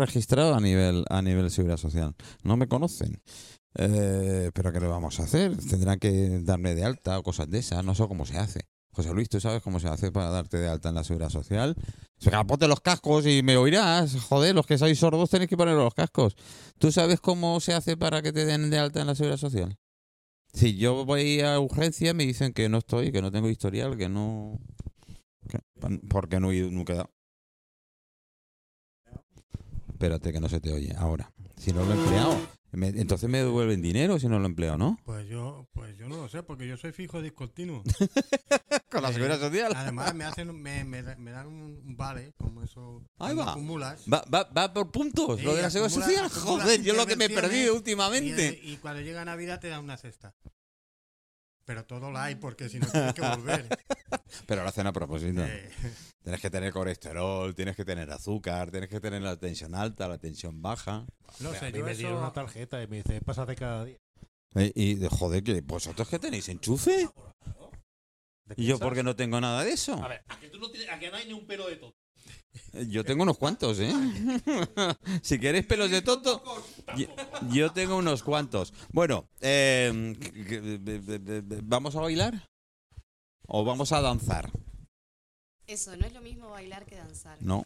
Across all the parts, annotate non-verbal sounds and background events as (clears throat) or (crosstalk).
registrado a nivel, a nivel seguridad social. No me conocen. Eh, pero ¿qué le vamos a hacer? Tendrán que darme de alta o cosas de esas. No sé cómo se hace. José Luis, ¿tú sabes cómo se hace para darte de alta en la seguridad social? Venga, ponte los cascos y me oirás. Joder, los que sois sordos tenéis que poner los cascos. ¿Tú sabes cómo se hace para que te den de alta en la seguridad social? Si yo voy a urgencia, me dicen que no estoy, que no tengo historial, que no. que- porque no he nunca. Espérate, que no se te oye ahora. Si no lo he empleado, me- entonces me devuelven dinero si no lo he empleado, ¿no? Pues yo, pues yo no lo sé, porque yo soy fijo discontinuo. (laughs) Con la Eh, seguridad social. Además me hacen, me, me, me dan un un vale, como eso. Ahí cuando va. acumulas. Va, va, va por puntos, Sí, lo de la seguridad acumula- social. Joder, yo lo que me he perdido Y, últimamente. eh, y cuando llega Navidad te dan una cesta. Pero todo la hay, porque si no tienes que volver. (laughs) Pero lo hacen a propósito. Eh, Tienes que tener colesterol, tienes que tener azúcar, tienes que tener la tensión alta, la tensión baja. no sé, mí yo me dieron eso... una tarjeta y me dice, pásate cada día. Eh, Y, de- joder, que vosotros que tenéis enchufe. ¿De Y yo porque no tengo nada de eso. A ver, a que tú no tienes, a que no hay ni un pelo de todo. (laughs) Yo tengo unos cuantos, ¿eh? (laughs) si queréis pelos de tonto, yo, tengo unos cuantos. Bueno, eh, que- ¿vamos a bailar? ¿O vamos a danzar? Eso, no es lo mismo bailar que danzar. No.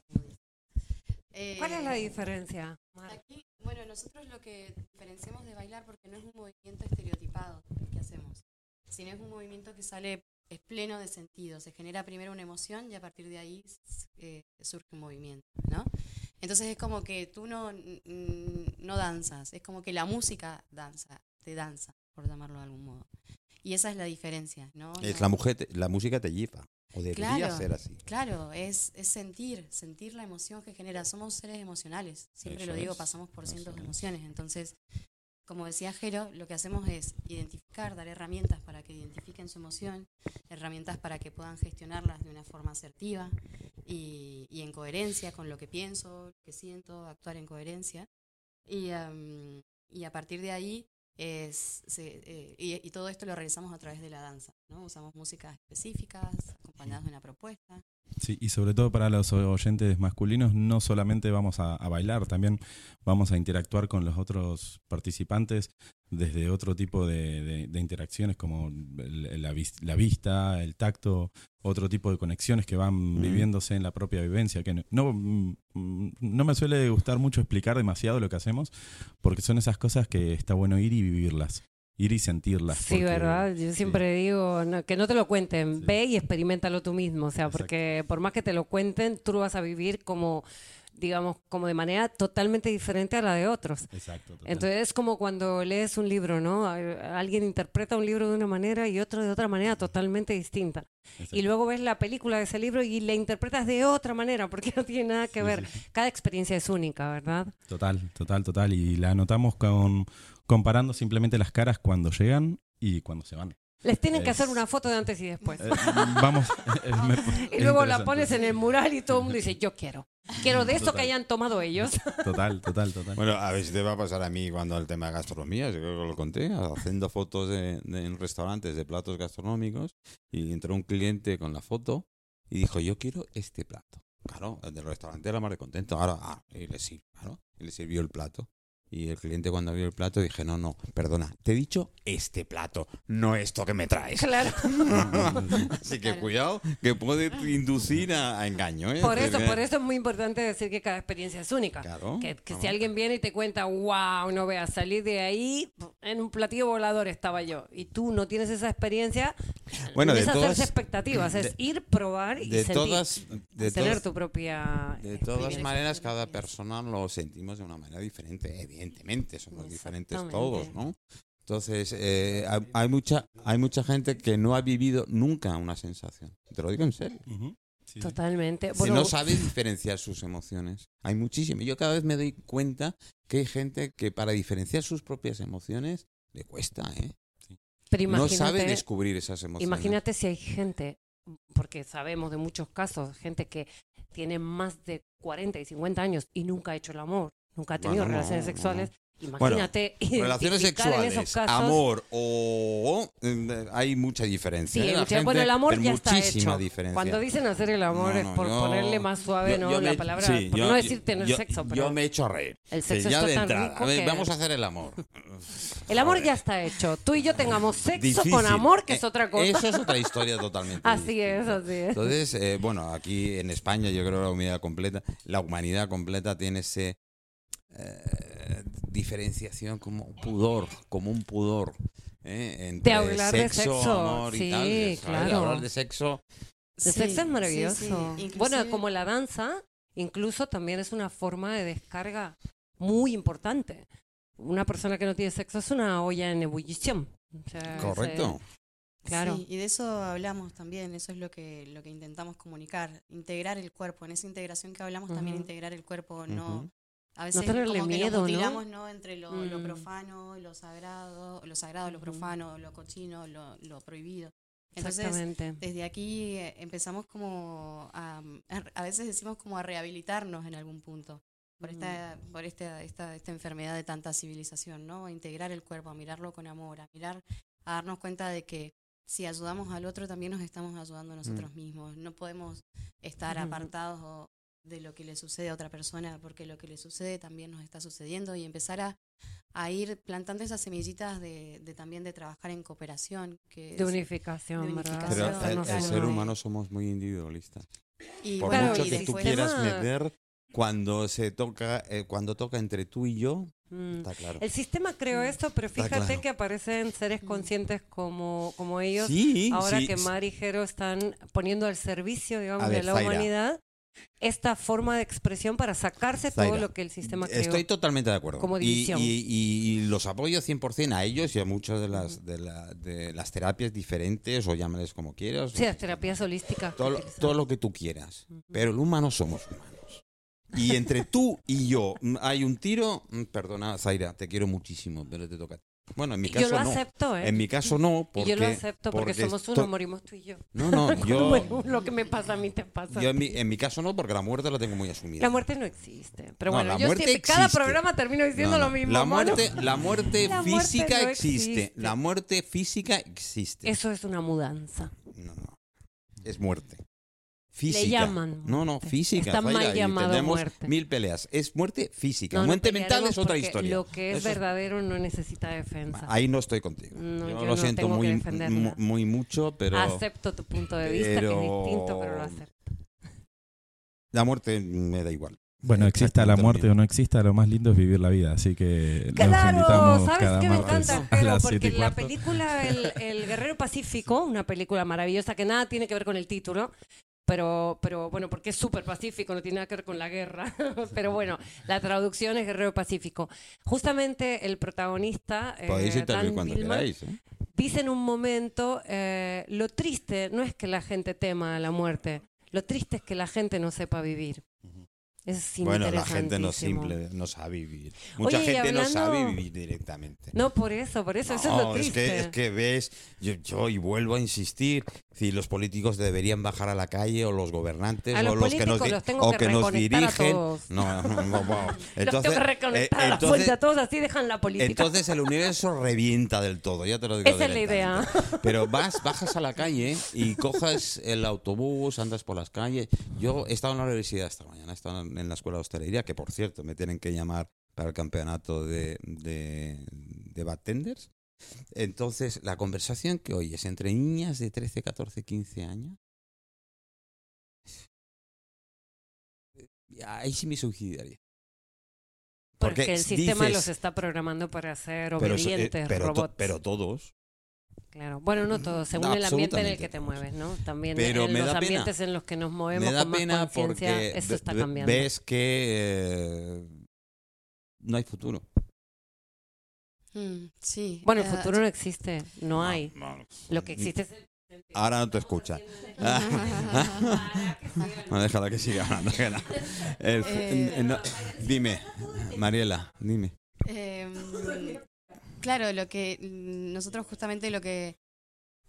Eh, ¿Cuál es la diferencia? Mar? Aquí, bueno, nosotros lo que diferenciamos de bailar, porque no es un movimiento estereotipado el que hacemos, sino es un movimiento que sale, es pleno de sentido. Se genera primero una emoción y a partir de ahí eh, surge un movimiento, ¿no? Entonces es como que tú no, no danzas, es como que la música danza, te danza, por llamarlo de algún modo. Y esa es la diferencia, ¿no? Es la mujer, te- la música te lleva. O debería Claro. ser así. Claro, es, es sentir, sentir la emoción que genera. Somos seres emocionales, siempre Eso lo digo, es, pasamos por eso cientos de es. emociones. Entonces, como decía Jero, lo que hacemos es identificar, dar herramientas para que identifiquen su emoción, herramientas para que puedan gestionarlas de una forma asertiva y, en coherencia con lo que pienso, lo que siento, actuar en coherencia. Y, y a partir de ahí, es, eh, y, y todo esto lo realizamos a través de la danza. ¿no? Usamos músicas específicas, acompañadas de una propuesta. Sí, y sobre todo para los oyentes masculinos, no solamente vamos a, a bailar, también vamos a interactuar con los otros participantes desde otro tipo de, de- de interacciones como la, vis- la vista, el tacto, otro tipo de conexiones que van Mm. viviéndose en la propia vivencia. Que no, no, mm, no me suele gustar mucho explicar demasiado lo que hacemos, porque son esas cosas que está bueno ir y vivirlas, ir y sentirlas. Sí, porque- ¿verdad? Yo siempre digo no, que no te lo cuenten, Sí. ve y experimentalo tú mismo, o sea, Exacto. porque por más que te lo cuenten, tú lo vas a vivir como, digamos, como de manera totalmente diferente a la de otros. Exacto. total. Entonces es como cuando lees un libro, ¿no? Alguien interpreta un libro de una manera y otro de otra manera totalmente distinta. Exacto. Y luego ves la película de ese libro y la interpretas de otra manera porque no tiene nada que Sí, ver. sí. Cada experiencia es única, ¿verdad? Total, total, total. Y la anotamos con comparando simplemente las caras cuando llegan y cuando se van. Les tienen que Es- hacer una foto de antes y después. Eh, vamos. (laughs) eh, (laughs) me- Y es luego la pones en el mural y todo el mundo dice, yo quiero. Quiero de esto que Total. hayan tomado ellos. (laughs) Total, total, total. Bueno, a ver si te va a pasar a mí cuando el tema de gastronomía, yo creo que lo conté, haciendo fotos de, de- en restaurantes de platos gastronómicos y entró un cliente con la foto y dijo, yo quiero este plato. Claro, el del restaurante era más de contento. Ahora, ah, y le sirvió, claro, y le sirvió el plato. Y el cliente cuando vio el plato dije, no, no, perdona, te he dicho este plato, no esto que me traes. claro. (laughs) Así que Claro. cuidado, que puede inducir a, a engaño. ¿eh? Por Es eso, por eso es muy importante decir que cada experiencia es única. Claro. Que, que si alguien viene y te cuenta, wow, no veas, salir de ahí, en un platillo volador estaba yo, y tú no tienes esa experiencia, Bueno, no de es hacerse todas- expectativas, es de- ir, probar y de sentir, todas, de tener todas- tu propia De todas maneras, cada persona lo sentimos de una manera diferente, evidentemente, somos diferentes todos, ¿no? Entonces, eh, hay, hay mucha, hay mucha gente que no ha vivido nunca una sensación. Te lo digo en serio. Sí. Totalmente. Si Bueno, no sabe diferenciar sus emociones. Hay muchísimo. Yo cada vez me doy cuenta que hay gente que para diferenciar sus propias emociones le cuesta, ¿eh? pero No sabe descubrir esas emociones. Imagínate si hay gente, porque sabemos de muchos casos, gente que tiene más de 40 y 50 años y nunca ha hecho el amor, nunca ha tenido Bueno, relaciones sexuales, Imagínate. (laughs) Relaciones identificar en esos sexuales, casos- amor o... eh, hay mucha diferencia. Sí, ¿eh? La gente- bueno, el amor ya está hecho. diferencia. Cuando dicen hacer el amor No, es por yo- ponerle más suave, yo- ¿no? yo la me- palabra, sí, por yo- no decir tener yo- sexo, Yo pero me echo a reír. el sexo ya está de tan entrada. rico A ver, que- Vamos a hacer el amor. el amor ya está hecho. Tú y yo tengamos sexo Difícil. con amor, que es Eh, otra cosa. Eso es otra historia totalmente. (laughs) Así es, así es. Entonces, eh, bueno, aquí en España yo creo que la humanidad completa, la humanidad completa tiene ese eh, diferenciación como un pudor, como un pudor. ¿eh? Entre De hablar de sexo, sexo, amor sí, y tal. claro. Hablar de sexo. El Sí, sexo es maravilloso. sí. Bueno, Inclusive- como la danza, incluso también es una forma de descarga muy importante. Una persona que no tiene sexo es una olla en ebullición. O sea, es, Correcto. eh, Claro. Sí, y de eso hablamos también, eso es lo que, lo que intentamos comunicar, integrar el cuerpo, en esa integración que hablamos también integrar el cuerpo, no. A veces tenerle como que nos mutilamos, ¿no? entre lo, lo Mm. profano, lo sagrado, lo sagrado, lo profano, lo cochino, lo, lo prohibido. Entonces, Exactamente. desde aquí eh, empezamos como a, a veces decimos como a rehabilitarnos en algún punto por esta por esta, esta esta enfermedad de tanta civilización, ¿no? A integrar el cuerpo, a mirarlo con amor, a mirar a darnos cuenta de que si ayudamos al otro también nos estamos ayudando a nosotros mismos. No podemos estar apartados o- de lo que le sucede a otra persona porque lo que le sucede también nos está sucediendo y empezar a, a ir plantando esas semillitas de, de también de trabajar en cooperación que De es- unificación, de ¿verdad? Pero unificación, el, ser humano somos muy individualistas. y Por bueno, mucho y que tú quieras tema- meter, cuando se toca, eh, cuando toca entre tú y yo, Mm. está claro. El sistema creó Mm. esto, pero fíjate claro. que aparecen seres Mm. conscientes como, como ellos. Sí, ahora sí, que. Mar y Jero están poniendo al servicio, digamos, A de ver, la Zaira. humanidad esta forma de expresión para sacarse todo lo que el sistema creó. Estoy totalmente de acuerdo. como Y- división. Y, y- y los apoyo 100% a ellos y a muchas de las, de, la- de las terapias diferentes, o llámales como quieras. Sí, las terapias holísticas. todo, todo lo que tú quieras. Pero el humano somos humanos. Y entre tú y yo mm, hay un tiro. mm, Perdona, Zaira, te quiero muchísimo, pero te toca. Bueno, en mi caso yo lo no. acepto, ¿eh? En mi caso no, porque. yo lo acepto porque, somos esto- uno, morimos tú y yo. No, no, (laughs) yo. Bueno, lo que me pasa a mí te pasa. yo en, mi, en mi caso no, porque la muerte la tengo muy asumida. La muerte no existe. Pero No, bueno, yo muerte siempre, cada programa termino diciendo No, lo no. mismo. La muerte, la muerte La muerte física no existe. existe. La muerte física existe. Eso es una mudanza. No, no. Es muerte. Física. llaman No, no, física. Está mal llamado muerte. Mil peleas. Es muerte física. No, no muerte mental es otra historia. Lo que es Eso es- verdadero no necesita defensa. Ahí no estoy contigo. No, yo, yo lo no siento tengo que muy, mucho, pero Acepto tu punto de vista, que es pero- distinto, pero lo acepto. la muerte me da igual. Bueno, exista la muerte o no exista, lo más lindo es vivir la vida. Así que los Claro, invitamos ¿sabes cada qué me encanta? las Porque 7 y la película el, El Guerrero Pacífico, una película maravillosa que nada tiene que ver con el título, pero, pero bueno, porque es súper pacífico, no tiene nada que ver con la guerra. (laughs) pero bueno, la traducción es Guerrero Pacífico. Justamente el protagonista, eh, Podéis intervenir Dan cuando Billman, queráis. ¿eh? dice en un momento, eh, lo triste no es que la gente tema a la muerte, lo triste es que la gente no sepa vivir. Es Bueno, la gente no simple, no sabe vivir. Mucha Oye, gente no hablando- sabe vivir directamente. No, por eso, por eso, eso es lo No, triste. que, es que ves, yo, yo y vuelvo a insistir, si los políticos deberían bajar a la calle o los gobernantes A o los que nos, los o que que nos reconectar a dirigen. todos. No, no, no, no. (laughs) Los Entonces, tengo que eh, entonces- a todos, así dejan la política. entonces el universo revienta del todo, ya te lo digo. Esa es la idea. Pero vas, bajas a la calle y coges el autobús, andas por las calles. Yo he estado en la universidad esta mañana, he estado en la escuela de hostelería, que por cierto me tienen que llamar para el campeonato de, de, de bartenders. Entonces, la conversación que oyes entre niñas de 13, 14, 15 años. Ahí sí me suicidaría. Porque, el sistema dices- los está programando para ser pero, eh, obedientes, to- robots. pero todos. Claro. Bueno, no todos, según el ambiente en el que te mueves, ¿no? También Pero en me los da pena. ambientes en los que nos movemos Me da con más pena porque eso está cambiando. ves que eh, no hay futuro. Mm, sí. Bueno, el eh, futuro no existe, no hay. No, no. Lo que existe es el Ahora no te escucha. (laughs) No, déjala que siga hablando. que no. El fu- Eh, no, dime, Mariela, dime. Em, claro, lo que mm, nosotros justamente lo que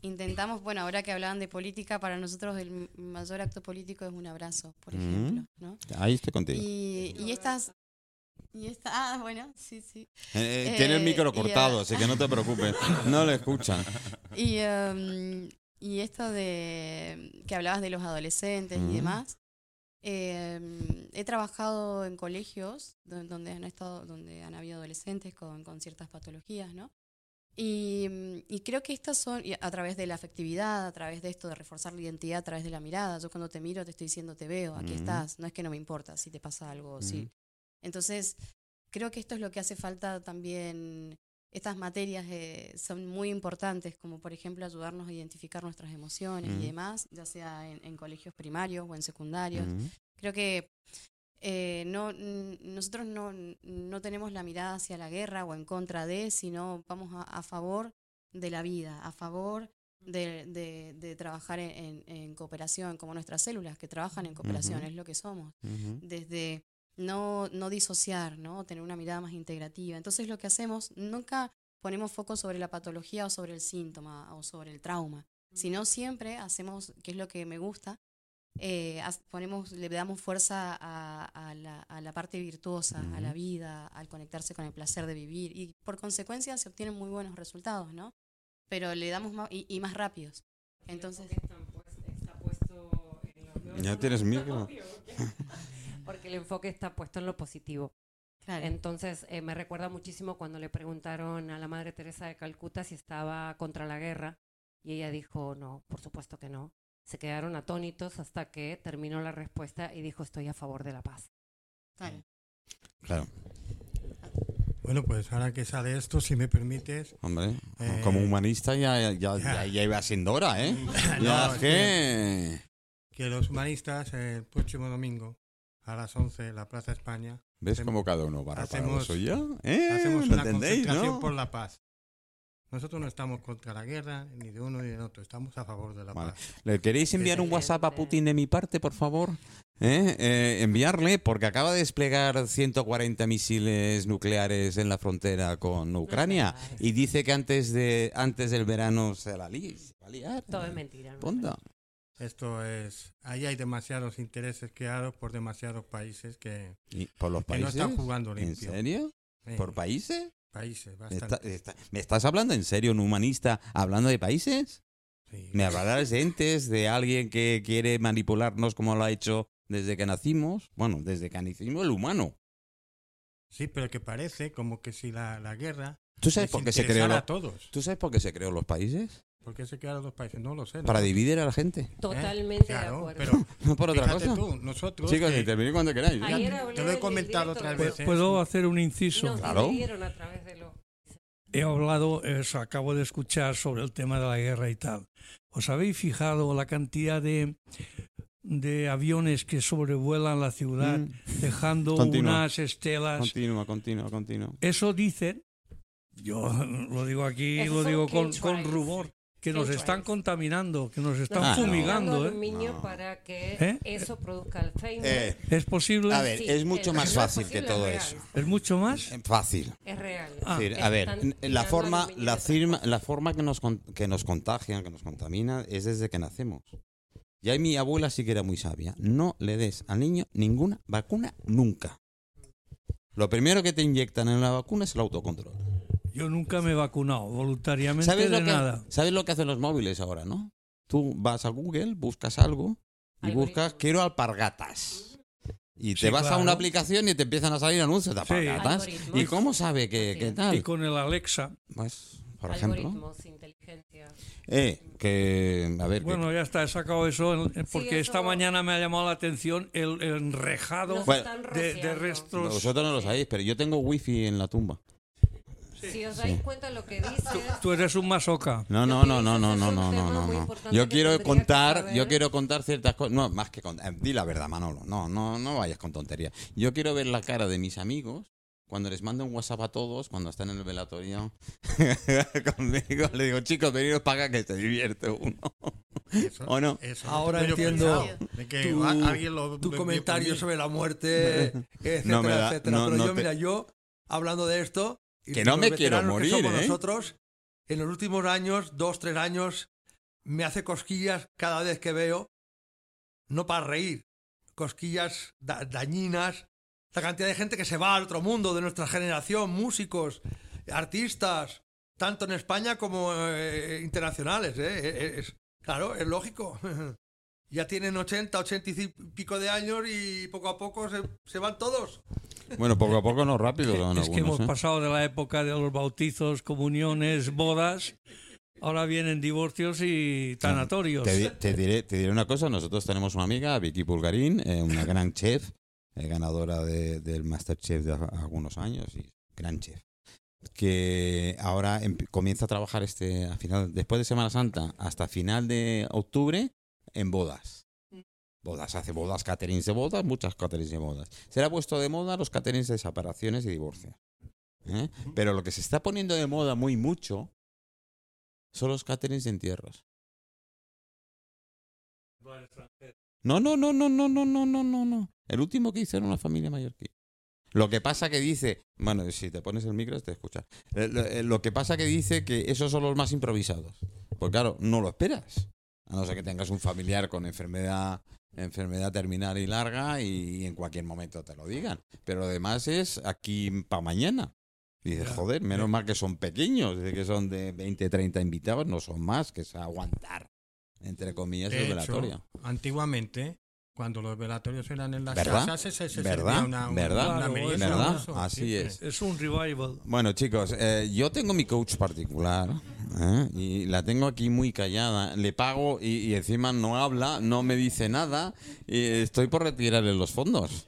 intentamos, bueno, ahora que hablaban de política, para nosotros el mayor acto político es un abrazo, por Mm. ejemplo, ¿no? Ahí estoy contigo. Y, y estas Y esta, ah, bueno, sí, sí. Eh, eh, tiene el Eh, micro y, cortado, ah. así que no te preocupes. No le escuchan. (laughs) Y, em, y esto de que hablabas de los adolescentes y demás. Em, he trabajado en colegios do- donde han estado, donde han habido adolescentes con, con ciertas patologías, ¿no? Y, mm, y creo que estas son, a través de la afectividad, a través de esto de reforzar la identidad, a través de la mirada. Yo cuando te miro te estoy diciendo te veo, aquí Ujú. estás. No es que no me importa si te pasa algo, sí. Ujú. Entonces, creo que esto es lo que hace falta también. Estas materias eh, son muy importantes, como por ejemplo ayudarnos a identificar nuestras emociones y demás, ya sea en, en colegios primarios o en secundarios. Ujú. Creo que eh, no, nosotros no, no tenemos la mirada hacia la guerra o en contra de, sino vamos a, a favor de la vida, a favor de, de- de trabajar en, en- en cooperación, como nuestras células que trabajan en cooperación, es lo que somos desde no, no disociar, ¿no? tener una mirada más integrativa. Entonces lo que hacemos, nunca ponemos foco sobre la patología o sobre el síntoma o sobre el trauma, sino siempre hacemos, que es lo que me gusta, eh, ponemos, le damos fuerza a, a la, a la parte virtuosa, a la vida, al conectarse con el placer de vivir y por consecuencia se obtienen muy buenos resultados, ¿no? Pero le damos más, y, y más rápidos. Entonces, Ya tienes micro. (laughs) (laughs) Porque el enfoque está puesto en lo positivo. claro. Entonces, eh, me recuerda muchísimo cuando le preguntaron a la Madre Teresa de Calcuta si estaba contra la guerra y ella dijo, no, por supuesto que no. Se quedaron atónitos hasta que terminó la respuesta y dijo, estoy a favor de la paz. claro. Claro, Bueno, pues ahora que sale esto, si me permites. hombre. Eh, Como humanista ya, ya, ya, ya. ya iba siendo hora, ¿eh? (laughs) No, ya es que... que los humanistas el próximo domingo a las 11 en la Plaza España ¿Ves hacemos- cómo cada uno lo hacemos- suyo? ¿Eh? hacemos ¿Lo una entendéis, concentración no? por la paz. Nosotros no estamos contra la guerra, ni de uno ni del otro, estamos a favor de la Vale. paz. ¿Le queréis enviar un WhatsApp a Putin de mi parte, por favor? ¿Eh? Eh, enviarle, porque acaba de desplegar 140 misiles nucleares en la frontera con Ucrania y dice que antes de antes del verano se la li- se va a liar. Todo es mentira. ¿no? Esto es, ahí hay demasiados intereses creados por demasiados países que, ¿Y ¿Por los que no países? están jugando ¿En limpio. serio? Eh, ¿Por países? países, ¿Me, está- bastante. está- ¿Me estás hablando en serio, un humanista, hablando de países? sí. ¿Me hablarás de entes, de alguien que quiere manipularnos como lo ha hecho desde que nacimos? Bueno, desde que nacimos el humano. Sí, pero que parece como que si la, la guerra ¿Tú sabes por qué se creó interesara lo- a todos. ¿Tú sabes por qué se creó los países? ¿Por qué se crearon los países? No lo sé. Para dividir a la gente. Totalmente de Claro, acuerdo. pero (laughs) No por otra cosa. tú, nosotros Chicos, que- intervenid cuando queráis. ¿eh? Te hablé lo he comentado otras de- veces. ¿Puedo hacer un inciso? Nos Claro. dividieron a través de lo... He hablado, acabo de escuchar sobre el tema de la guerra y tal. ¿Os habéis fijado la cantidad de, de aviones que sobrevuelan la ciudad Mm. dejando unas estelas? Continúa, continúa, continúa. Eso dicen, yo lo digo aquí, lo digo con, con rumor, que nos están contaminando, que nos están Nos Ah, están no. fumigando. dando ¿eh? aluminio No. para que ¿Eh? eso produzca Alzheimer. Eh, ¿Es posible? a ver, Sí, es mucho más fácil que todo es eso. ¿Es mucho más? Eh, Fácil. Es real. Ah. Es decir, a ver, Están la forma, la, firma, la forma que nos, con- que nos contagian, que nos contamina, es desde que nacemos. Ya mi abuela sí que era muy sabia. No le des al niño ninguna vacuna nunca. Lo primero que te inyectan en la vacuna es el autocontrol. Yo nunca me he vacunado voluntariamente ¿Sabes de lo, que, nada. ¿Sabes lo que hacen los móviles ahora, no? Tú vas a Google, buscas algo y buscas quiero alpargatas. Y te Sí, vas a una aplicación y te empiezan a salir anuncios de alpargatas. ¿Y cómo sabe que, es. tal? Y con el Alexa. Pues, por ejemplo. Algoritmos, inteligencia. Eh, que, a ver, que- Bueno, ya está, he sacado eso en- porque eso- esta mañana me ha llamado la atención el, el enrejado Bueno, de, de restos. vosotros no lo sabéis, pero yo tengo wifi en la tumba. Si os dais cuenta lo que dices, Tú eres un masoca. No, no, no, no, no, no, no, no, no, no. Yo quiero contar, yo quiero contar ciertas cosas. No, más que contar. eh, Di la verdad, Manolo. No, no, no vayas con tonterías. Yo quiero ver la cara de mis amigos cuando les mando un WhatsApp a todos, cuando están en el velatorio (laughs) conmigo. Le digo, chicos, veniros para acá que se divierte uno. Eso- ¿O no? eso Ahora entiendo de que tu- a- alguien lo- tu lo- comentario sobre la muerte, (laughs) etcétera, No da- etcétera. no- Pero no yo, te- mira, yo, hablando de esto... Que no me quiero que morir, ¿eh? nosotros, en los últimos años, dos, tres años, me hace cosquillas cada vez que veo, no para reír, cosquillas da- dañinas la cantidad de gente que se va al otro mundo de nuestra generación, músicos, artistas, tanto en España como eh, internacionales. ¿eh? Es- claro, es lógico. (laughs) Ya tienen 80, 80 y pico de años y poco a poco se, se van todos. Bueno, poco a poco no rápido. es que hemos ¿eh? pasado de la época de los bautizos, comuniones, bodas. Ahora vienen divorcios y tanatorios. Te, di- te diré, te diré una cosa, nosotros tenemos una amiga, Vicky Pulgarín, eh, una (laughs) gran chef, eh, ganadora de- del Masterchef de algunos años, y gran chef, que ahora comienza a trabajar este a final, después de Semana Santa hasta final de octubre en bodas. Bodas, hace bodas, caterings de bodas, muchas caterings de bodas. Se le ha puesto de moda los caterings de separaciones y divorcios. ¿eh? Pero lo que se está poniendo de moda muy mucho son los caterings de entierros. No, no, no, no, no, no, no, no, no, no. El último que hice era una familia mallorquí. Lo que pasa que dice, bueno, si te pones el micro te escuchas. Eh, Lo, eh, lo que pasa que dice que esos son los más improvisados. Pues claro, no lo esperas. A no ser que tengas un familiar con enfermedad, enfermedad terminal y larga y, en cualquier momento te lo digan. Pero lo demás es aquí para mañana. Dices, joder, menos mal que son pequeños, que son de 20, 30 invitados, no son más, que es aguantar, entre comillas, De hecho, antiguamente, cuando los velatorios eran en las ¿Verdad? casas, se, se ¿Verdad? una, una, ¿Verdad? una ¿Verdad? eso, Así es. Es un revival. Bueno, chicos, eh, yo tengo mi coach particular ¿eh? y la tengo aquí muy callada. Le pago y, y encima no habla, no me dice nada y estoy por retirarle los fondos.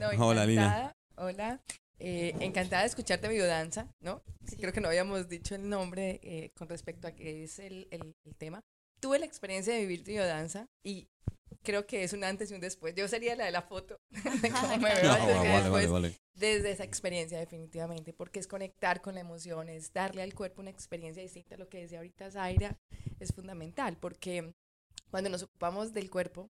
No, (laughs) Hola, Lina. Hola. Eh, encantada de escucharte biodanza, ¿no? Que Creo que no habíamos dicho el nombre eh, con respecto a qué es el, el- el tema. Tuve la experiencia de vivir biodanza y creo que es un antes y un después. Yo sería la de la foto, (laughs) desde esa experiencia definitivamente, porque es conectar con la emoción, es darle al cuerpo una experiencia distinta a lo que decía ahorita Zaira, es fundamental, porque cuando nos ocupamos del cuerpo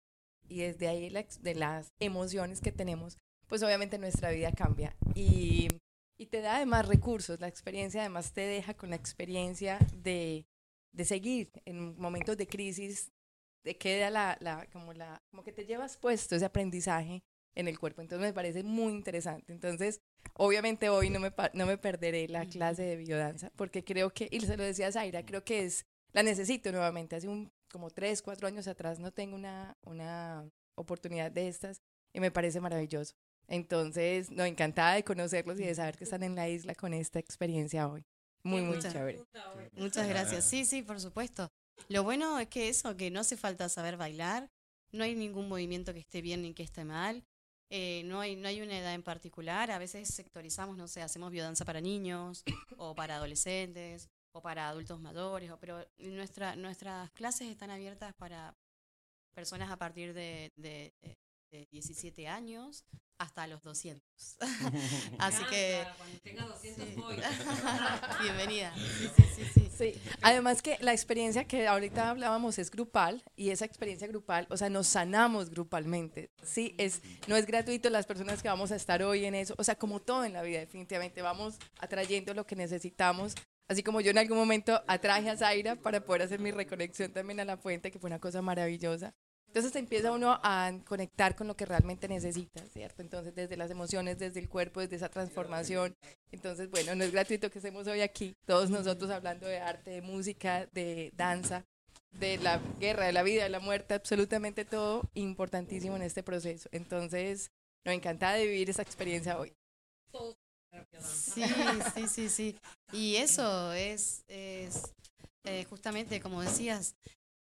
y desde ahí la de las emociones que tenemos, pues obviamente nuestra vida cambia y, y te da además recursos, la experiencia además te deja con la experiencia de, de seguir en momentos de crisis, te queda la, la, como, la, como que te llevas puesto ese aprendizaje en el cuerpo. Entonces me parece muy interesante. Entonces, obviamente hoy no me, no me perderé la clase de biodanza porque creo que, y se lo decía Zaira, creo que es, la necesito nuevamente. Hace un, como tres, cuatro años atrás no tengo una, una oportunidad de estas y me parece maravilloso. Entonces, no, encantada de conocerlos y de saber que están en la isla con esta experiencia hoy. Muy, muy Muchas- chévere. Muchas gracias. Sí, sí, por supuesto. Lo bueno es que eso, que no hace falta saber bailar, no hay ningún movimiento que esté bien ni que esté mal, eh, no, hay, no hay una edad en particular, a veces sectorizamos, no sé, hacemos biodanza para niños o para adolescentes o para adultos mayores, o- pero nuestra, nuestras clases están abiertas para personas a partir de, de, eh, de 17 años hasta los 200. (laughs) Así que... Cuando tenga 200 Sí. voy. (laughs) Bienvenida. (laughs) Sí, sí, sí, sí. Sí, además que la experiencia que ahorita hablábamos es grupal y esa experiencia grupal, o sea, nos sanamos grupalmente. Sí, es no es gratuito las personas que vamos a estar hoy en eso, o sea, como todo en la vida definitivamente vamos atrayendo lo que necesitamos. Así como yo en algún momento atraje a Zaira para poder hacer mi reconexión también a la fuente, que fue una cosa maravillosa. Entonces empieza uno a conectar con lo que realmente necesita, ¿cierto? Entonces desde las emociones, desde el cuerpo, desde esa transformación. Entonces, bueno, no es gratuito que estemos hoy aquí, todos nosotros hablando de arte, de música, de danza, de la guerra, de la vida, de la muerte, absolutamente todo importantísimo en este proceso. Entonces, no, encantada de vivir esa experiencia hoy. Sí, sí, sí, sí. Y eso es, es eh, justamente, como decías,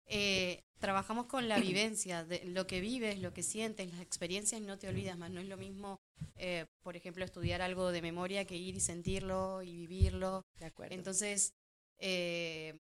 eh, trabajamos con la (clears throat) vivencia, de lo que vives, lo que sientes, las experiencias no te olvidas más. No es lo mismo, eh, por ejemplo, estudiar algo de memoria que ir y sentirlo y vivirlo. De acuerdo. Entonces, eh,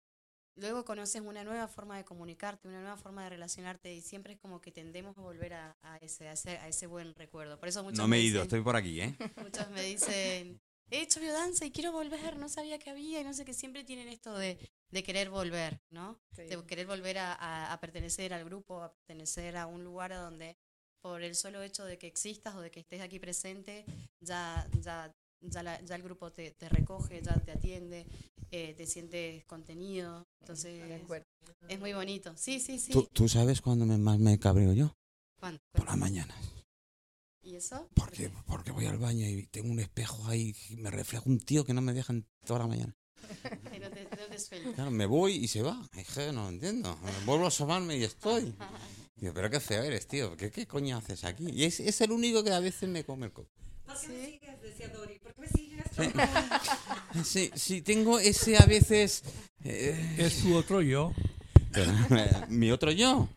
luego conoces una nueva forma de comunicarte, una nueva forma de relacionarte y siempre es como que tendemos a volver a, a ese, a, ese, a ese buen recuerdo. Por eso muchos No me he ido, dicen- estoy por aquí, ¿eh? (laughs) Muchos me dicen, he hecho biodanza y quiero volver, no sabía que había y no sé qué, siempre tienen esto de, de querer volver, ¿no? Sí. De querer volver a, a- a pertenecer al grupo, a pertenecer a un lugar a donde por el solo hecho de que existas o de que estés aquí presente, ya, ya, ya, la- ya el grupo te, te recoge, ya te atiende, eh, te sientes contenido, entonces es muy bonito. Sí, sí, sí. ¿Tú, tú sabes cuándo me- más me cabreo yo? ¿Cuándo? Por las mañanas. ¿Y eso? Porque, porque voy al baño y tengo un espejo ahí y me refleja un tío que no me deja en toda la mañana. (laughs) Te, te. Claro, me voy y se va. Que no lo entiendo. Vuelvo a asomarme y estoy. Digo, pero qué feo eres, tío. ¿Qué, qué coño haces aquí? Y es, es el único que a veces me come el coco. ¿Por qué me sigues? Decía Dori. ¿Por qué me sigues? (laughs) Sí, sí, tengo ese a veces... eh, Es tu otro yo. mi otro yo.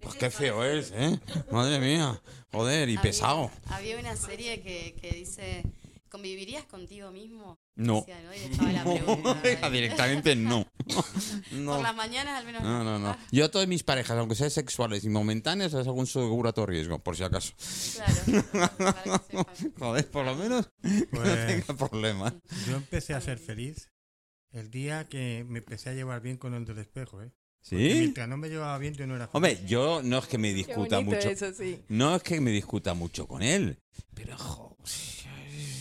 Pues qué feo es, ¿eh? Madre mía. Joder, y Había- pesado. Había una serie que, que dice, ¿convivirías contigo mismo? No. Decía, ¿no? Y dejaba la pregunta. (laughs) No, directamente no. (laughs) No. Por las mañanas al menos No, no, no. Yo a todas mis parejas, aunque sean sexuales y momentáneas, les hago un seguro a todo riesgo, por si acaso. Claro, (laughs) para que. Joder, por lo menos que no Pues, tenga problemas. yo empecé a ser feliz el día que me empecé a llevar bien con el del espejo, ¿eh? Porque ¿Sí? Mientras no me llevaba bien, yo no era feliz. Hombre, yo no es que me Qué discuta bonito mucho. eso, sí. No es que me discuta mucho con él, pero jo,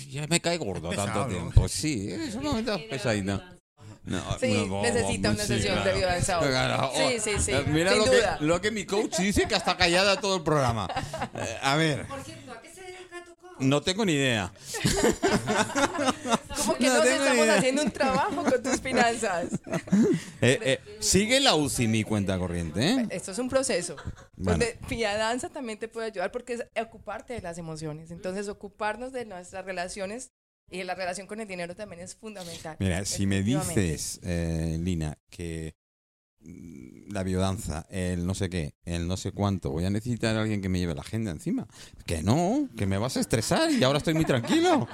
ya me cae gordo tanto pesado, ¿no? tiempo. (laughs) Sí, es un momento pesadito. No, Sí, no, necesita una sí, sesión de claro. biodanza hoy. Claro, Sí, oh, sí, sí, eh, Mira sin lo duda. que, lo que mi coach dice que está callada todo el programa. (laughs) Eh, a ver, Por cierto, ¿a qué se dedica tu coach? no tengo ni idea. (laughs) Como que No nos estamos idea. haciendo un trabajo con tus finanzas. (laughs) Eh, eh, sigue la UCI mi cuenta corriente, ¿eh? Esto es un proceso. Bueno. Donde Danza también te puede ayudar porque es ocuparte de las emociones. Entonces, ocuparnos de nuestras relaciones y la relación con el dinero también es fundamental. Mira, si me dices, eh, Lina, que la biodanza, el no sé qué, el no sé cuánto, voy a necesitar a alguien que me lleve la agenda encima. Que no, que me vas a estresar y ahora estoy muy tranquilo.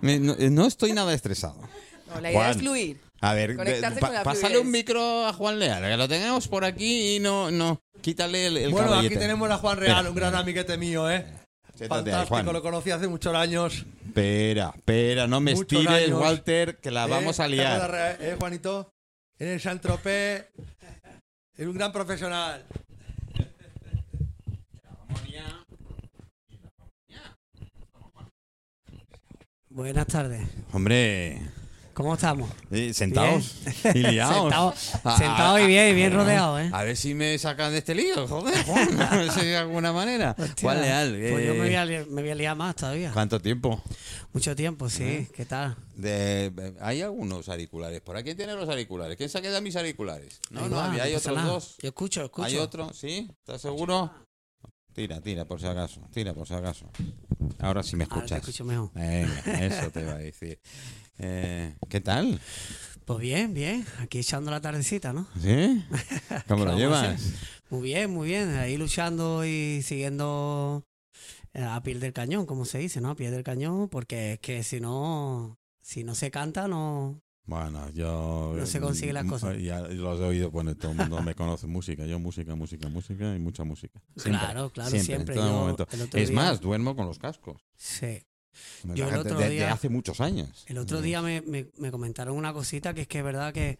Me- no, eh, no estoy nada estresado. No, la idea Juan. es fluir. A ver, de- la pásale un micro a Juan Leal, que lo tenemos por aquí y no, no, quítale el, el bueno, aquí tenemos a Juan Real, un gran amiguete mío, ¿eh? Fantástico, lo conocí hace muchos años. Espera, espera, no me Muchos estires, años. Walter, que la ¿eh? vamos a ¿Te liar. ¿Eh, Juanito? En el Saint-Tropez. Es un gran profesional. Buenas tardes. Hombre, ¿Cómo estamos? eh, sentados y liados. Sentados A- sentados a- y bien, y bien a- rodeados, ¿eh? A ver si me sacan de este lío, joder, (laughs) Juan. A ver si de alguna manera. Juan Leal. Pues yo eh, me voy, a, li- me voy a liar más todavía. ¿Cuánto tiempo? Mucho tiempo, sí. ¿Eh? ¿Qué tal? De, hay algunos auriculares. ¿Por aquí tiene los auriculares? ¿Quién se ha quedado mis auriculares? No, no, había- hay otros nada. dos. Yo escucho, escucho. ¿Hay otro? ¿Sí? ¿Estás seguro? Tira, tira, por si acaso. Tira, por si acaso. Ahora sí me Ahora te escuchas. escucho mejor. Venga, eso te iba a decir. (laughs) Eh, ¿Qué tal? Pues bien, bien. Aquí echando la tardecita, ¿no? ¿Sí? (laughs) ¿Cómo lo ¿Qué vamos a llevas? Muy bien, muy bien. Ahí luchando y siguiendo eh, a pie del cañón, como se dice, ¿no? A pie del cañón, porque es que si no, si no se canta, no. Bueno, yo... No se consigue las mm, cosas. Ya los he oído, bueno, todo el mundo me conoce música. Yo música, música, música y mucha música. Siempre, Claro, claro, siempre, siempre. en todo Yo momento. Es día- más, duermo con los cascos. Sí. Yo el otro desde día- hace muchos años. El otro día me, me- me comentaron una cosita que es que es verdad que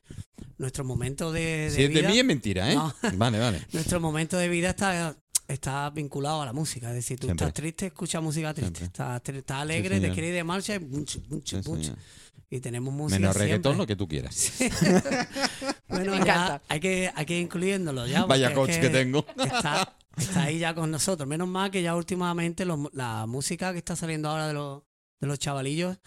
nuestro momento de, de Si es de mí es mentira, ¿eh? No. (laughs) Vale, vale. (laughs) nuestro momento de vida está está vinculado a la música. Es decir, tú Siempre. estás triste, escucha música triste. Estás, estás alegre, te quieres ir de marcha y mucho, mucho, Sí, mucho. Y tenemos música Menos reggaetón, siempre. lo que tú quieras. (laughs) Bueno, Me ya encanta. hay que, hay que ir incluyéndolo ya. Vaya coach es que tengo. Está, está ahí ya con nosotros. Menos mal que ya últimamente la música que está saliendo ahora de los, de los chavalillos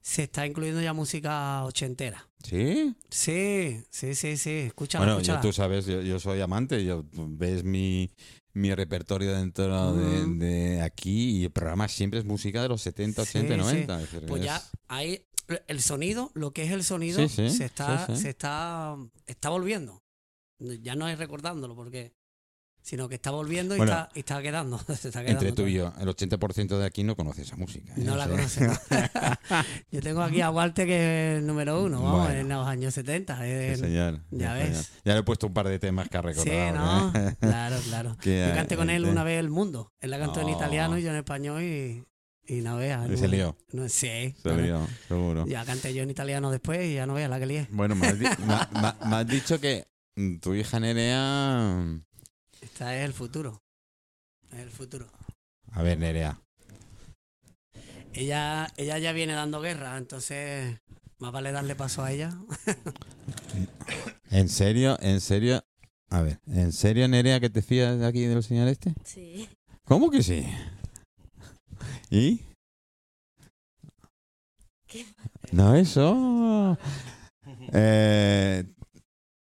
se está incluyendo ya música ochentera. ¿Sí? Sí, sí, sí, sí. Escúchala, Bueno, yo, escúchala. tú sabes, yo, yo soy amante, yo ves mi, mi repertorio dentro de, Mm. de aquí y el programa siempre es música de los 70, 80, Sí, 90. es decir, Pues es- ya ahí el sonido, lo que es el sonido, Sí, se está, se está, está volviendo. Ya no es recordándolo porque sino que está volviendo y, Bueno, está, y está quedando. (laughs) Se está quedando Entre tú y yo, el 80% de aquí no conoce esa música. ¿eh? No O la sea, conoce. ¿no? (laughs) Yo tengo aquí a Walter que es el número uno, vamos, en los años 70. sí, es- señor, ya sí, ves. señor. Ya le he puesto un par de temas que ha Sí, recordado. ¿no? ¿eh? Claro, claro. (laughs) Que, Yo canté con él eh, una vez El Mundo. Él la cantó en Oh. italiano y yo en español y, y no veas. Y se no- lió. No, sí. Se lió, seguro. Ya canté yo en italiano después y ya no veas la que lié. Bueno, me has, di- me has dicho que tu hija Nerea... Es el futuro. Es el futuro. A ver, Nerea. Ella, ella ya viene dando guerra, entonces más vale darle paso a ella. ¿En serio? ¿En serio? A ver, ¿en serio, Nerea, que te fías de aquí del señor este? Sí. ¿Cómo que sí? ¿Y? ¿Qué? No, eso. Eh,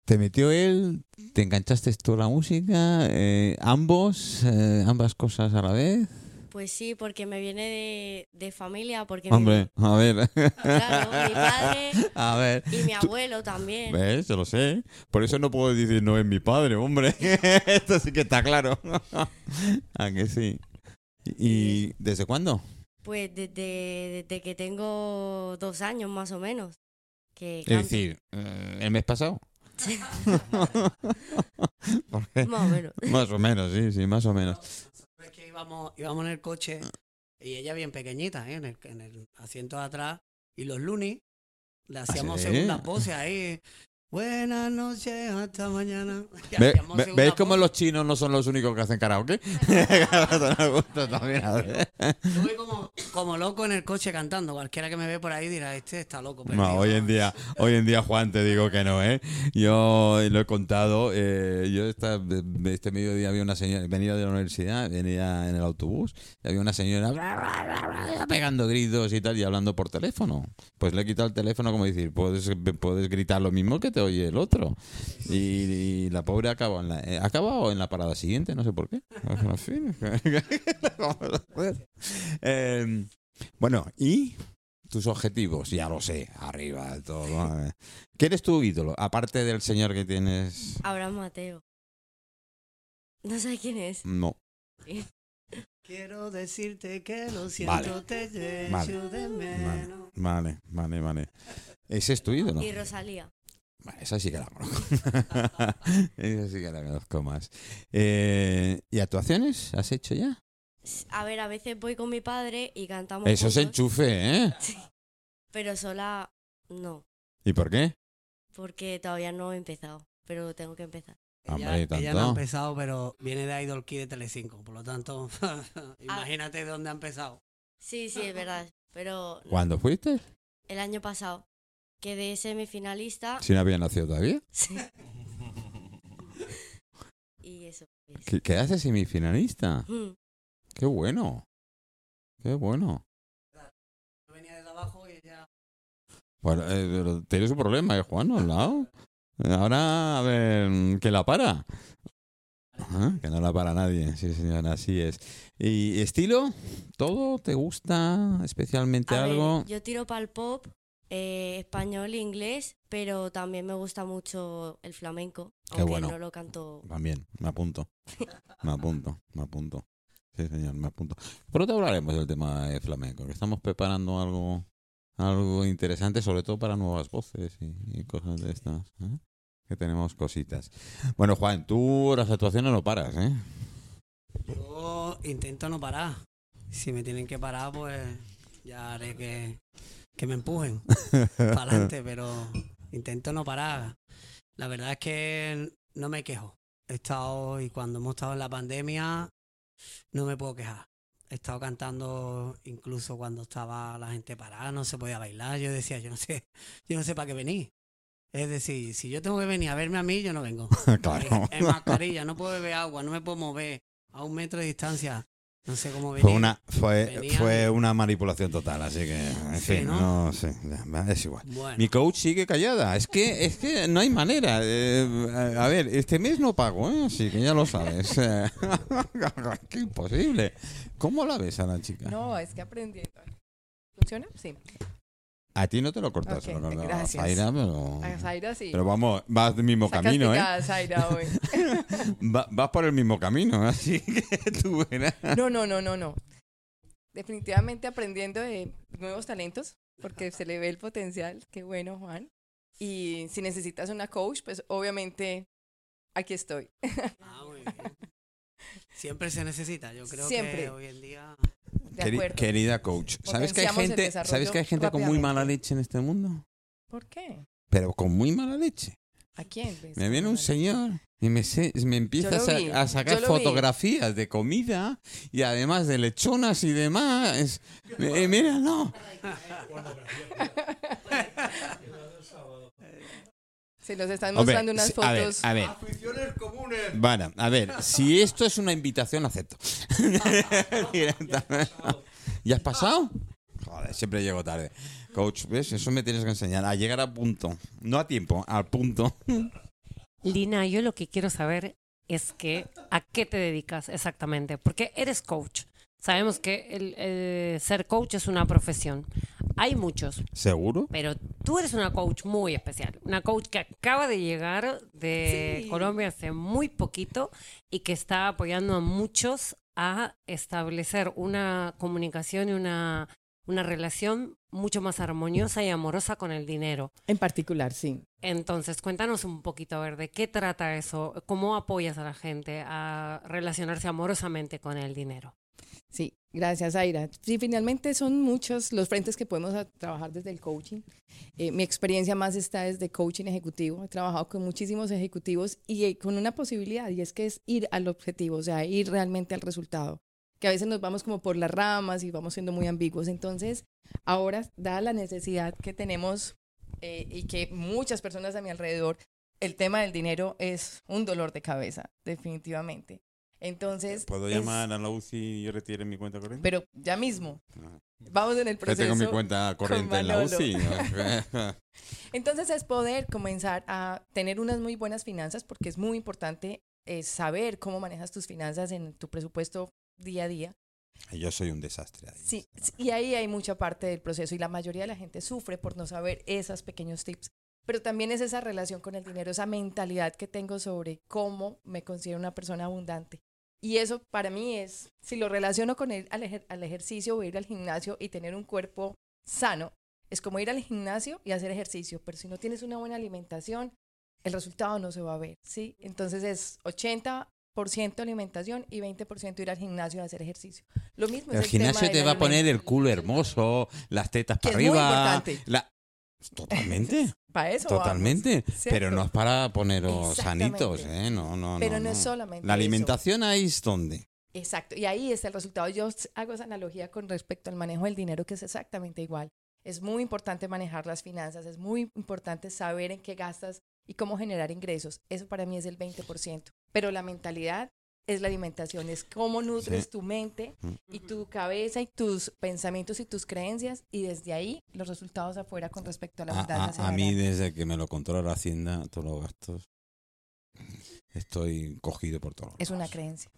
¿Te metió él? ¿Te enganchaste tú a la música? Eh, ¿Ambos? Eh, ¿Ambas cosas a la vez? Pues sí, porque me viene de, de familia, porque mi- Hombre, a ver. Claro, mi padre (laughs) A ver. y mi tú- abuelo también. ¿Ves? Yo lo sé. Por eso no puedo decir no es mi padre, hombre. (laughs) Esto sí que está claro. (laughs) ¿A que sí? ¿Y desde cuándo? Pues desde, desde que tengo dos años más o menos. Que Es decir, eh, el mes pasado. Sí. (laughs) ¿Por qué? Más o menos. Más o menos, sí, sí, más o menos. Es que íbamos, íbamos en el coche y ella bien pequeñita, ¿eh? en, el, en el asiento de atrás. Y los lunes le hacíamos sí? segundas voces ahí. Buenas noches, hasta mañana. Ve- ve- ¿Veis cómo los chinos no son los únicos que hacen karaoke? (laughs) (laughs) Nos gusta también, a ver. Yo voy como, como loco en el coche cantando. Cualquiera que me ve por ahí dirá, este está loco. No, perdido". hoy en día, hoy en día, Juan, te digo que no, ¿eh? Yo lo he contado. eh, yo esta, este mediodía había una señora, venía de la universidad, venía en el autobús, y había una señora pegando gritos y tal, y hablando por teléfono. Pues le he quitado el teléfono como decir, puedes, puedes gritar lo mismo que te oye el otro. Y, y la pobre acabó en la, eh, ha acabado en la parada siguiente, no sé por qué. En fin. Vamos a ver. Eh, bueno, y tus objetivos, ya lo sé, arriba de todo. ¿no? ¿Quién es tu ídolo? Aparte del señor que tienes. Abraham Mateo. No sé quién es. No. Quiero decirte que lo siento, Vale. te Vale. de menos. Vale, vale, vale. ¿Ese es tu ídolo? Y Rosalía. Vale, esa sí que la conozco. (laughs) esa sí que la conozco más. Eh, ¿Y actuaciones has hecho ya? A ver, a veces voy con mi padre y cantamos. Eso es juntos, enchufe, ¿eh? (laughs) Pero sola no, ¿Y por qué? porque todavía no he empezado. Pero tengo que empezar. Hombre, Ella, ella no ha empezado, pero viene de Idol Kid de Telecinco. Por lo tanto, (laughs) imagínate de dónde ha empezado. Sí, sí, es verdad. Pero ¿Cuándo fuiste? el año pasado quedé semifinalista. Si no había nacido todavía. Sí. (laughs) Y eso. pues. ¿Qué, haces semifinalista? Mm. Qué bueno. Qué bueno. Venía desde abajo y ella... Bueno, eh, pero tienes un problema, ¿eh, Juan? Al lado. Ahora, a ver, que la para. Ajá, que no la para nadie, sí, señor, así es. ¿Y estilo? ¿Todo? ¿Te gusta especialmente A ver, algo? yo tiro para el pop, eh, español e inglés, pero también me gusta mucho el flamenco, Qué aunque bueno. no lo canto. También, me apunto. (laughs) Me apunto, me apunto. Sí, señor, me apunto. Pronto hablaremos del tema de flamenco, que estamos preparando algo algo interesante, sobre todo para nuevas voces y, y cosas de estas. ¿eh? Que tenemos cositas. Bueno, Juan, tú las actuaciones no paras, ¿eh? Yo intento no parar. Si me tienen que parar, pues ya haré que, que me empujen (laughs) para adelante, pero intento no parar. La verdad es que no me quejo. He estado, y cuando hemos estado en la pandemia, no me puedo quejar. He estado cantando incluso cuando estaba la gente parada, no se podía bailar. Yo decía, yo no sé, yo no sé para qué venir. Es decir, si yo tengo que venir a verme a mí, yo no vengo. (laughs) Claro. En mascarilla, no puedo beber agua, no me puedo mover a un metro de distancia. No sé cómo venir. Fue una, fue, Venía- fue una manipulación total, así que, en Sí, fin, ¿no? no, sé, es igual. Bueno. Mi coach sigue callada. Es que, es que no hay manera. Eh, a ver, este mes no pago, ¿eh? Así que ya lo sabes. (laughs) (laughs) Qué imposible. ¿Cómo la ves a la chica? No, es que aprendiendo. ¿Funciona? Sí. A ti no te lo cortas, se lo cortas a gracias. Zaira, pero... A Zaira sí. Pero vamos, vas del mismo camino, ¿eh? castigada Zaira hoy. (laughs) Va- vas por el mismo camino, así que (laughs) tú verás. No, no, no, no, no. Definitivamente aprendiendo de nuevos talentos, porque se le ve el potencial. Qué bueno, Juan. Y si necesitas una coach, pues obviamente aquí estoy. Ah, muy (laughs) bien. Siempre se necesita, yo creo Siempre. que hoy en día... De querida coach, ¿sabes que, hay gente, ¿sabes que hay gente con muy mala leche en este mundo? ¿Por qué? Pero con muy mala leche. ¿A quién? ves? Me viene un señor y me, se- me empieza a, sacar vi. fotografías de comida y además de lechonas y demás. Eh, mira, no. (laughs) Se nos están Hombre, mostrando unas sí, a ver, fotos. a ver. Aficiones comunes. Bueno, a ver, si esto es una invitación, acepto. (laughs) ¿Ya has pasado? Joder, siempre llego tarde. Coach, ¿ves? Eso me tienes que enseñar. A llegar a punto. No a tiempo, al punto. Lina, yo lo que quiero saber es que a qué te dedicas exactamente, porque eres coach. Sabemos que el, eh, ser coach es una profesión. Hay muchos, ¿Seguro? pero tú eres una coach muy especial. Una coach que acaba de llegar de Sí. Colombia hace muy poquito y que está apoyando a muchos a establecer una comunicación y una, una relación mucho más armoniosa y amorosa con el dinero. En particular, sí. Entonces, cuéntanos un poquito, a ver, ¿de qué trata eso? ¿Cómo apoyas a la gente a relacionarse amorosamente con el dinero? Sí, gracias, Aira. Sí, finalmente son muchos los frentes que podemos trabajar desde el coaching. Eh, mi experiencia más está desde coaching ejecutivo. He trabajado con muchísimos ejecutivos y eh, con una posibilidad, y es que es ir al objetivo, o sea, ir realmente al resultado. Que a veces nos vamos como por las ramas y vamos siendo muy ambiguos. Entonces, ahora, dada la necesidad que tenemos eh, y que muchas personas a mi alrededor, el tema del dinero es un dolor de cabeza, definitivamente. Entonces, ¿Puedo es- llamar a la UCI y retirar mi cuenta corriente? pero ya mismo. Ah. Vamos en el proceso. tengo mi cuenta corriente en la. UCI. (laughs) (laughs) Entonces es poder comenzar a tener unas muy buenas finanzas porque es muy importante eh, saber cómo manejas tus finanzas en tu presupuesto día a día. Yo soy un desastre. ahí. Sí, y ahí hay mucha parte del proceso y la mayoría de la gente sufre por no saber esos pequeños tips. Pero también es esa relación con el dinero, esa mentalidad que tengo sobre cómo me considero una persona abundante. Y eso para mí es, si lo relaciono con el, al, ejer- al ejercicio o ir al gimnasio y tener un cuerpo sano, es como ir al gimnasio y hacer ejercicio, pero si no tienes una buena alimentación, el resultado no se va a ver, ¿sí? Entonces es 80% alimentación y 20% ir al gimnasio a hacer ejercicio. Lo mismo es El el tema gimnasio te va a poner el culo hermoso, las tetas para arriba. la- Totalmente, Para eso vamos, totalmente. Pero no es para poneros sanitos, ¿eh? No, no, Pero no. no es solamente La eso. alimentación ahí es donde. Exacto, y ahí está el resultado. Yo hago esa analogía con respecto al manejo del dinero, que es exactamente igual. Es muy importante manejar las finanzas, es muy importante saber en qué gastas y cómo generar ingresos. Eso para mí es el 20%. Pero la mentalidad es la alimentación, es cómo nutres Sí. tu mente Mm. y tu cabeza y tus pensamientos y tus creencias y desde ahí los resultados afuera con respecto a la A, abundancia. a- a se mí, desde que me lo controla Hacienda, todos los gastos, estoy cogido por todos. Es una creencia.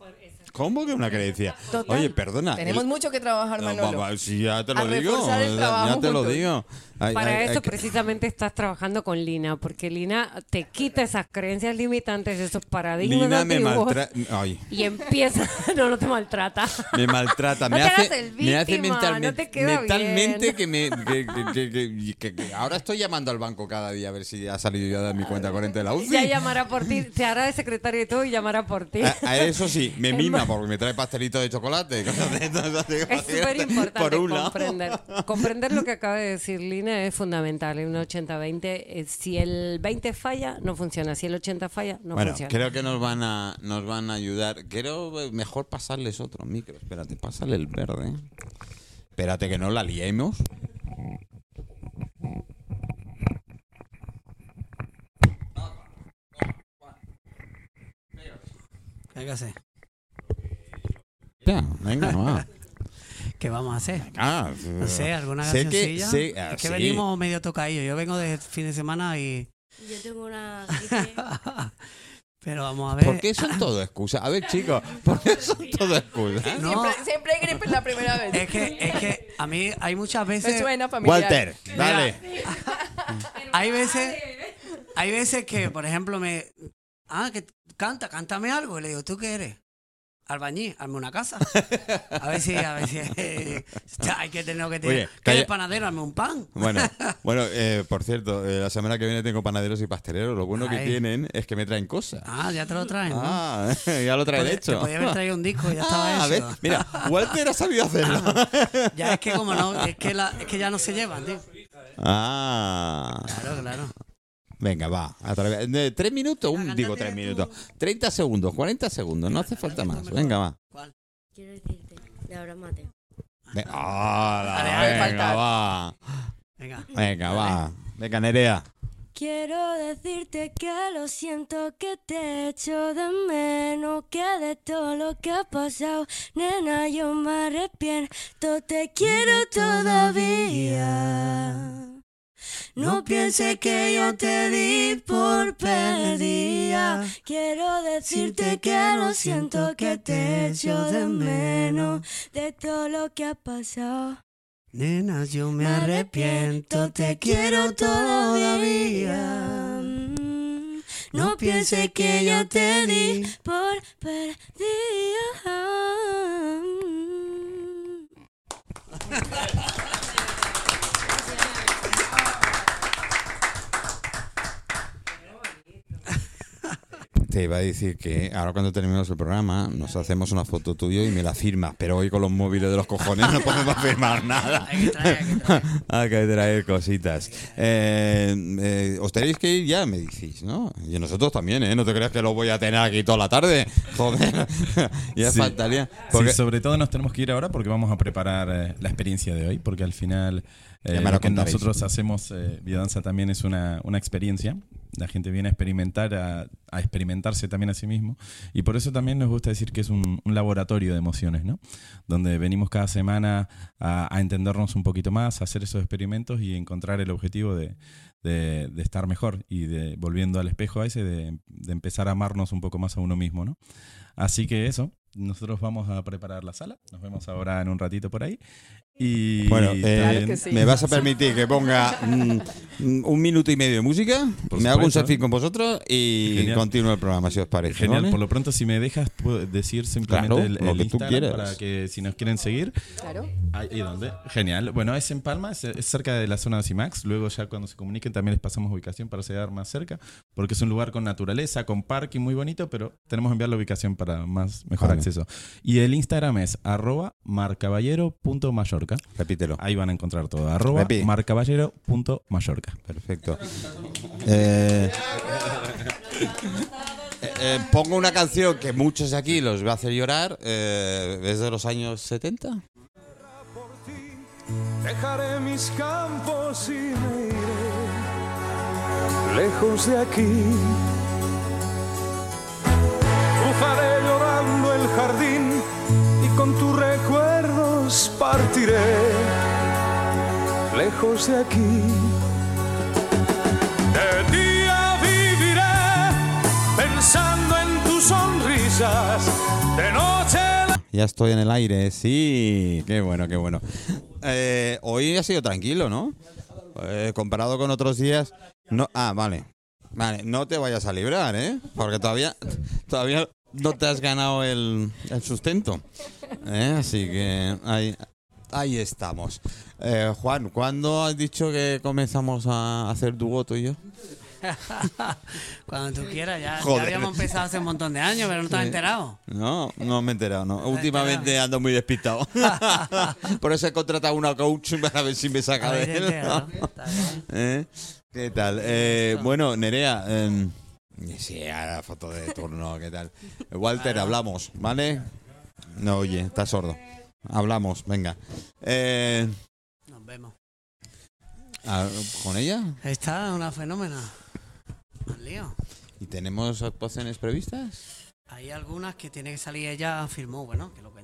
¿Cómo que una creencia? Total. Oye, perdona. Tenemos el- mucho que trabajar, No, Manolo. va- va, si ya te A lo digo, ya- te lo digo. Hay- Para hay eso que- precisamente estás trabajando con Lina, porque Lina te quita esas creencias limitantes, esos paradigmas Lina me maltrata. Ay, y empieza, (laughs) no, no te maltrata. me maltrata. No me te hace, hagas el me hace víctima, mentalmente, no te queda mentalmente bien. que me. Que, que- que- que- que- que ahora estoy llamando al banco cada día a ver si ha salido ya de mi cuenta corriente de la UCI. Ya llamará por ti, te hará de secretario y todo y llamará por ti. A, a eso sí, me (laughs) mima ma- porque me trae pastelitos de chocolate. Es súper importante comprender. Comprender lo que acaba de decir Lina es fundamental en un 80-20. eh, Si el 20 falla, no funciona. Si el 80 falla, no bueno, funciona. creo que nos van a nos van a ayudar. Creo eh, mejor pasarles otro micro. Espérate, pásale el verde. Espérate que no la liemos. ¿Qué hay que hacer? Ya, venga, va. (laughs) ¿Qué vamos a hacer? Ah, No sé, alguna sé que, sé, ah, es que sí. venimos medio tocadillo. Yo vengo de fin de semana y... Yo tengo una. (laughs) Pero vamos a ver. ¿Por qué son (laughs) todo excusas? A ver, chicos, ¿por qué son todo excusas? No, Siempre, siempre hay gripe la primera vez. es que, es que a mí hay muchas Me veces... suena familiar. Walter, dale. Hay veces, hay veces que, por ejemplo, me... Ah, que canta, cántame algo. Y le digo, ¿tú qué eres? Albañil, hazme una casa. (laughs) A ver si, a ver si... (laughs) hay que tener lo que tener. Oye, ¿Qué calla- panadero? Hazme un pan. Bueno, (laughs) bueno eh, por cierto, eh, la semana que viene tengo panaderos y pasteleros. Lo bueno que tienen es que me traen cosas. Ah, ya te lo traen, ¿no? Ah, ya lo traen hecho. Te podía haber traído un disco, ya estaba Ah, hecho. ¿ves? Mira, Walter ha sabido hacerlo. Ya es que como no, es que, la, es que ya no se llevan, tío. Ah. Claro, claro. Venga, va. A través de tres minutos, un, digo tres minutos. 30 segundos, 40 segundos, no hace falta más. Venga, va. Quiero decirte, de ahora Mateo. Ve- ¡Hala! Dale, dale, venga, va. Venga. Venga, va. Venga, Nerea. Quiero decirte que lo siento, que te echo de menos, que de todo lo que ha pasado, nena, yo me arrepiento, te quiero todavía. No pienses que yo te di por perdida. Quiero decirte que lo siento, que te echo de menos de todo lo que ha pasado. Nena, yo me arrepiento, te quiero todavía. No pienses que yo te di por perdida. (laughs) Te iba a decir que ahora cuando terminemos el programa nos hacemos una foto tuyo y me la firmas, pero hoy con los móviles de los cojones no podemos (laughs) firmar nada. Hay que traer, hay que traer. (laughs) Hay que traer cositas. Eh, eh, os tenéis que ir ya, me decís, ¿no? Y nosotros también, ¿eh? No te creas que lo voy a tener aquí toda la tarde. (laughs) Joder, ya Sí. faltaría. Sí, Porque- sobre todo nos tenemos que ir ahora porque vamos a preparar eh, la experiencia de hoy, porque al final eh, lo que nosotros hacemos, eh, biodanza también es una, una experiencia. La gente viene a experimentar, a, a experimentarse también a sí mismo. Y por eso también nos gusta decir que es un, un laboratorio de emociones, ¿no? Donde venimos cada semana a, a entendernos un poquito más, a hacer esos experimentos y encontrar el objetivo de, de- de estar mejor y de volviendo al espejo a ese, de, de empezar a amarnos un poco más a uno mismo, ¿no? Así que eso, nosotros vamos a preparar la sala. Nos vemos ahora en un ratito por ahí. Y Bueno, eh, Claro que sí. ¿me vas a permitir que ponga mm, mm, un minuto y medio de música? Por me hago un selfie con vosotros y Genial. continúo el programa, si os parece. Genial, ¿vale? por lo pronto si me dejas puedo decir simplemente Claro, el, lo que tú Instagram quieras. para que si nos quieren seguir. Claro. ¿Y dónde? Genial. Bueno, es en Palma, es, es cerca de la zona de CIMAX. Luego ya cuando se comuniquen también les pasamos ubicación para llegar más cerca, porque es un lugar con naturaleza, con parking muy bonito, pero tenemos que enviar la ubicación para más mejor Vale. acceso. Y el Instagram es arroba marcaballero.mallorca. Repítelo. Ahí van a encontrar todo. Arroba marcaballero.mallorca. Perfecto. Eh, eh, eh, pongo una canción que muchos de aquí los va a hacer llorar. Eh, ¿Es de los años 70? Dejaré mis campos y me iré lejos de aquí. Cruzaré llorando el jardín con tus recuerdos partiré lejos de aquí. De día viviré pensando en tus sonrisas, de noche la Ya estoy en el aire, sí. Qué bueno, qué bueno. Eh, hoy ha sido tranquilo, ¿no? Eh, comparado con otros días. No, ah, vale. Vale, no te vayas a librar, ¿eh? Porque todavía, todavía no te has ganado el, el sustento. ¿eh? Así que ahí, ahí estamos. Eh, Juan, ¿cuándo has dicho que comenzamos a hacer dúo tú y yo? (laughs) Cuando tú quieras, ya, ya habíamos empezado hace un montón de años, pero no te has enterado. No, no me he enterado, no. Últimamente ando muy despistado. (laughs) Por eso he contratado una coach para ver si me saca de él. ¿no? ¿Eh? ¿Qué tal? Eh, bueno, Nerea, eh, sí, a la foto de turno, ¿qué tal? Walter, hablamos, ¿vale? No, oye, está sordo. Hablamos, venga. Eh, Nos vemos. ¿a- ¿Con ella? Está una fenómena. Mal lío. ¿Y tenemos actuaciones previstas? Hay algunas que tiene que salir ella, firmó, bueno, que lo.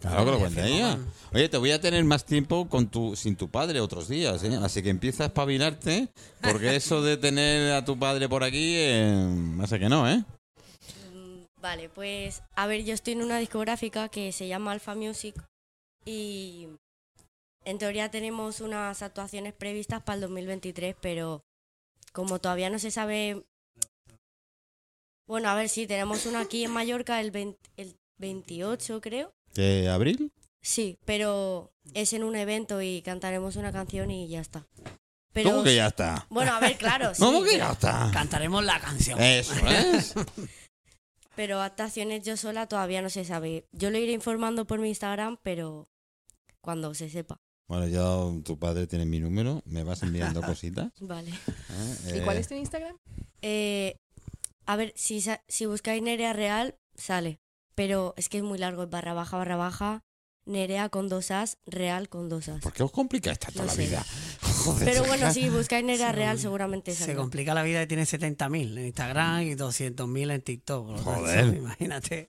Claro que lo firmó ella. Oye, te voy a tener más tiempo con tu, sin tu padre otros días, ¿eh? Así que empieza a espabilarte, porque (laughs) eso de tener a tu padre por aquí, eh, hace que no, ¿eh? Mm, Vale, pues a ver, yo estoy en una discográfica que se llama Alpha Music y en teoría tenemos unas actuaciones previstas para el 2023, pero como todavía no se sabe... Bueno, a ver, sí, tenemos una aquí en Mallorca el, 20 el 28, creo. ¿De abril? Sí, pero es en un evento y cantaremos una canción y ya está. Pero, ¿Cómo que ya está? Bueno, a ver, claro, (laughs) sí. ¿Cómo que ya está? Cantaremos la canción. Eso (laughs) es. Pero actuaciones yo sola todavía no se sabe. Yo lo iré informando por mi Instagram, pero cuando se sepa. Bueno, ya tu padre tiene mi número, me vas enviando cositas. (laughs) Vale. ¿eh? ¿Y cuál Eh, es tu Instagram? Eh, a ver, si, sa- si buscáis Nerea Real, sale. Pero es que es muy largo, es barra baja, barra baja, Nerea con dos as, Real con dos as. ¿Por qué os complicáis tanto No la sé. vida? (laughs) Joder, Pero bueno, si buscáis Nerea Se Real seguramente Se complica la vida y tiene 70.000 en Instagram y 200.000 en TikTok. tanto, Joder. (laughs) imagínate.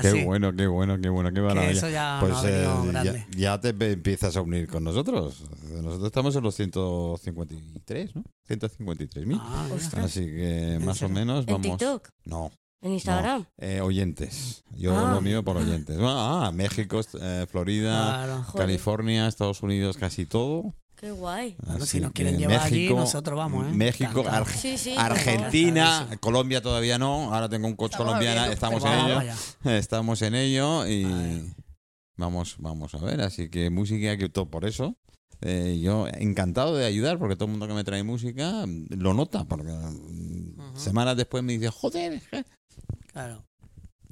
Qué bueno, qué bueno, qué bueno, qué maravilla. eso ya pues venido eh, ya, te empiezas a unir con nosotros. Nosotros estamos en los 153, ¿no? 153.000. Ah. Así que más o menos ¿En vamos. TikTok? No, ¿En Instagram? eh, oyentes. Yo Ah. lo mío por oyentes. Ah, México, eh, Florida, Claro. California, Estados Unidos, casi todo. qué guay. Bueno, si nos quieren llevar allí, nosotros vamos, ¿eh? México. Arge- Sí, sí. Argentina. Colombia todavía no. Ahora tengo un coach Estamos colombiana, estamos en ello. Estamos en ello y vamos, vamos a ver. Así que música que todo por eso. eh, yo encantado de ayudar porque todo el mundo que me trae música mm, lo nota porque mm, semanas después me dice joder es que-". Claro.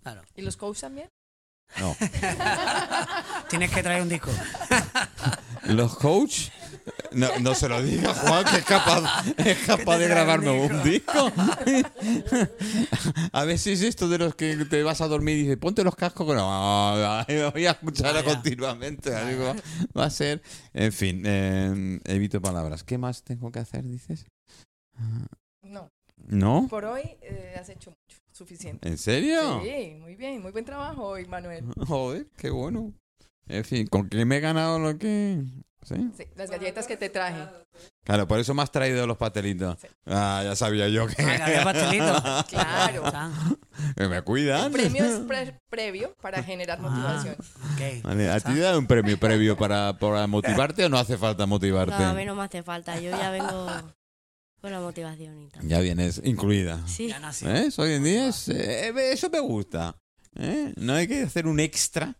Claro. ¿Y los coaches también? no (laughs) Tienes que traer un disco. (laughs) los coach no, no se lo diga Juan que es capaz es capaz de grabarme un un disco (laughs) a ver si es esto de los que te vas a dormir y dices ponte los cascos que no voy a escuchar continuamente digo, va a ser en fin eh, evito palabras ¿qué más tengo que hacer dices? No. ¿no? Por hoy eh, has hecho. Suficiente. ¿en serio? Sí, muy bien. Muy buen trabajo hoy, Manuel. (laughs) joder qué bueno en fin ¿con qué me he ganado lo que? ¿sí? Sí, las galletas que te traje. Claro, por eso me has traído los pastelitos. Sí. Ah, ya sabía yo que. Ah, (laughs) que había pastelitos. Claro. Me El cuidan. premio es pre- (laughs) previo para generar Ah. motivación. ok. Vale, ¿A ti te dan un premio previo para, para motivarte o no hace falta motivarte? No, a mí no me hace falta. Yo ya vengo con la motivación y tal. Ya vienes incluida. Sí. Ya nació. Hoy en día es, eh, eso me gusta. ¿eh? No hay que hacer un extra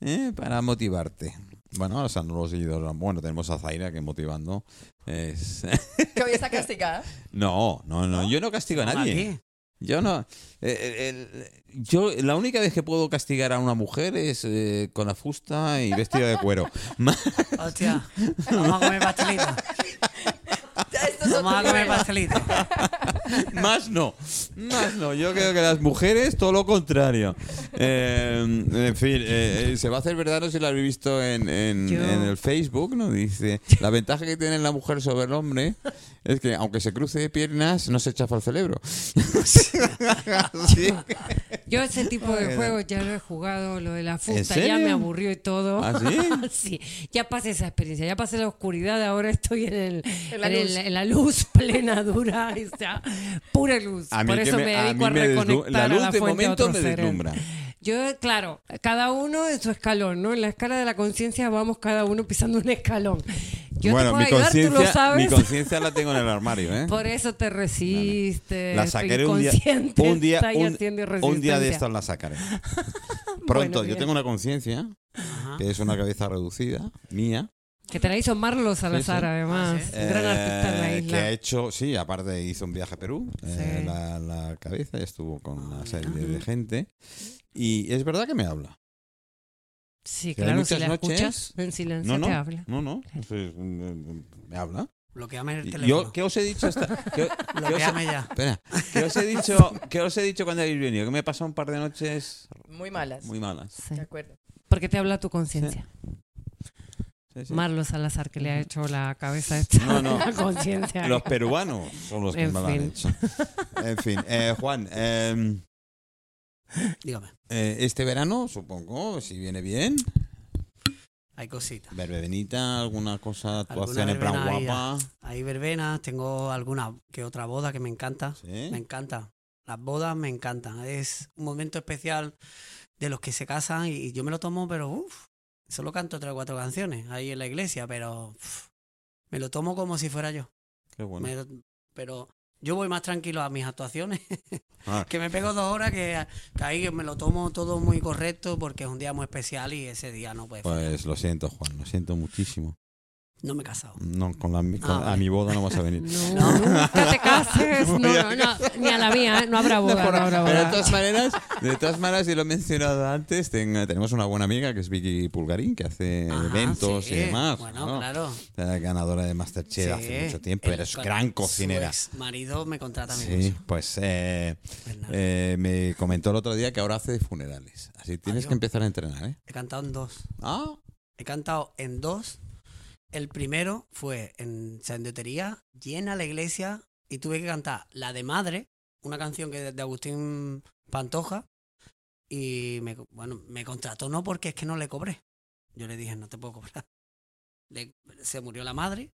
¿eh? para motivarte. Bueno, ahora los seguidores. Bueno, tenemos a Zaira que motivando. Es... (laughs) Que hoy está castigada. no, no, no. Yo no castigo a nadie. Yo no. eh, el- yo la única vez que puedo castigar a una mujer es eh, con la fusta y vestida de cuero. (laughs) Hostia. Vamos a comer pastelito. (laughs) Vamos a comer pastelito. (laughs) Más no. Más no. Yo creo que las mujeres todo lo contrario. Eh, en fin, eh, eh, se va a hacer verdad, no sé si lo habéis visto en, en- en el Facebook, ¿no? Dice, la ventaja que tiene la mujer sobre el hombre es que aunque se cruce de piernas, no se chafa el cerebro. (laughs) Sí. Yo ese tipo de juegos ya lo he jugado, lo de la fusta ya me aburrió y todo. ¿Ah, sí? (laughs) Sí, ya pasé esa experiencia, ya pasé la oscuridad, ahora estoy en, el, En la en, el- luz. en la luz (laughs) plena, dura, sea, pura luz. A mí Por eso me, me- a dedico mí a, me deslu- reconectar la a luz la de fuente momento me deslumbra. Yo, claro, cada uno en su escalón, ¿no? En la escala de la conciencia vamos cada uno pisando un escalón. Yo bueno, te mi puedo ayudar, tú lo conciencia mi sabes. conciencia la tengo en el armario, ¿eh? Por eso te resistes. La sacaré un día, un día, está un, un día de estos la sacaré. (laughs) Pronto, Bueno, yo tengo una conciencia que es una cabeza reducida, mía, Que te la hizo Marlo Salazar, sí. además. Ah, ¿sí? un gran artista en la eh, isla. que ha hecho, sí, aparte hizo un viaje a Perú, eh, Sí. la, la cabeza, estuvo con una serie mira. de gente. Y es verdad que me habla. Sí, que claro, si muchas la noches- escuchas en silencio No, no, te habla. no, no, mm, me habla. Bloqueame el teléfono. Yo, ¿qué os he dicho? Hasta, ¿qué, (laughs) qué os, Bloqueame ya. espera, ¿qué os he dicho? ¿Qué os he dicho cuando habéis venido? Que me he pasado un par de noches Muy malas. muy malas. Sí. De acuerdo. Porque te habla tu conciencia. Sí, sí. Marlo Salazar, que le ha hecho la cabeza esta No, (laughs) no. la conciencia. Los peruanos son los que En me lo han hecho. En fin, eh, Juan, eh, Dígame. eh, este verano, supongo, si viene bien, Hay cositas. verbenita, alguna cosa, en plan guapa. Hay verbenas, tengo alguna que otra boda que me encanta. ¿Sí? Me encanta. Las bodas me encantan. Es un momento especial de los que se casan y yo me lo tomo, pero uff, solo canto tres o cuatro canciones ahí en la iglesia, pero me lo tomo como si fuera yo. Qué bueno. Me pero yo voy más tranquilo a mis actuaciones, (laughs) Ah, que me pego dos horas, que, que ahí me lo tomo todo muy correcto porque es un día muy especial y ese día no puede fallar. pues lo siento, Juan, lo siento muchísimo. No me he casado. No, con la, con- Ah, a mi boda no vas a venir. (laughs) No, nunca te cases. No, no, no, ni a la mía, ¿eh? no habrá boda, no habrá Pero de boda. todas maneras, de todas maneras, y lo he mencionado antes, ten- tenemos una buena amiga que es Vicky Pulgarín, que hace Ajá, eventos sí. y demás. Bueno, ¿no? claro. Ganadora de Masterchef Sí. hace mucho tiempo, El- eres gran cocinera. Su marido me contrata a mí. Sí, pues eh, eh, me comentó el otro día que ahora hace funerales. Así tienes Adiós. que empezar a entrenar, ¿eh? He cantado en dos. Ah, He cantado en dos. El primero fue en Sandetería, llena la iglesia, y tuve que cantar La de Madre, una canción que de Agustín Pantoja, y me, bueno, me contrató no porque es que no le cobré. Yo le dije, no te puedo cobrar. Se murió la madre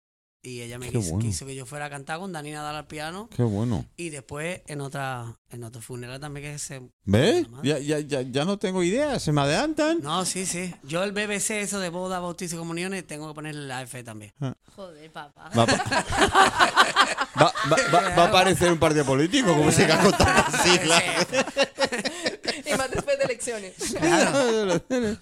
y ella me quiso, bueno. quiso que yo fuera a cantar con Dani Nadal al piano. qué bueno. Y después en otra en otro funeral también que se... ¿Ves? Ya, ya, ya, ya no tengo ideas, se me adelantan. No, sí, sí. Yo el BBC, eso de boda, bautizo y comuniones, tengo que ponerle la F también. Joder, papá. Va, (laughs) va, va, va- va a aparecer un partido político, como se ha contado siglas. y más después de elecciones. (laughs)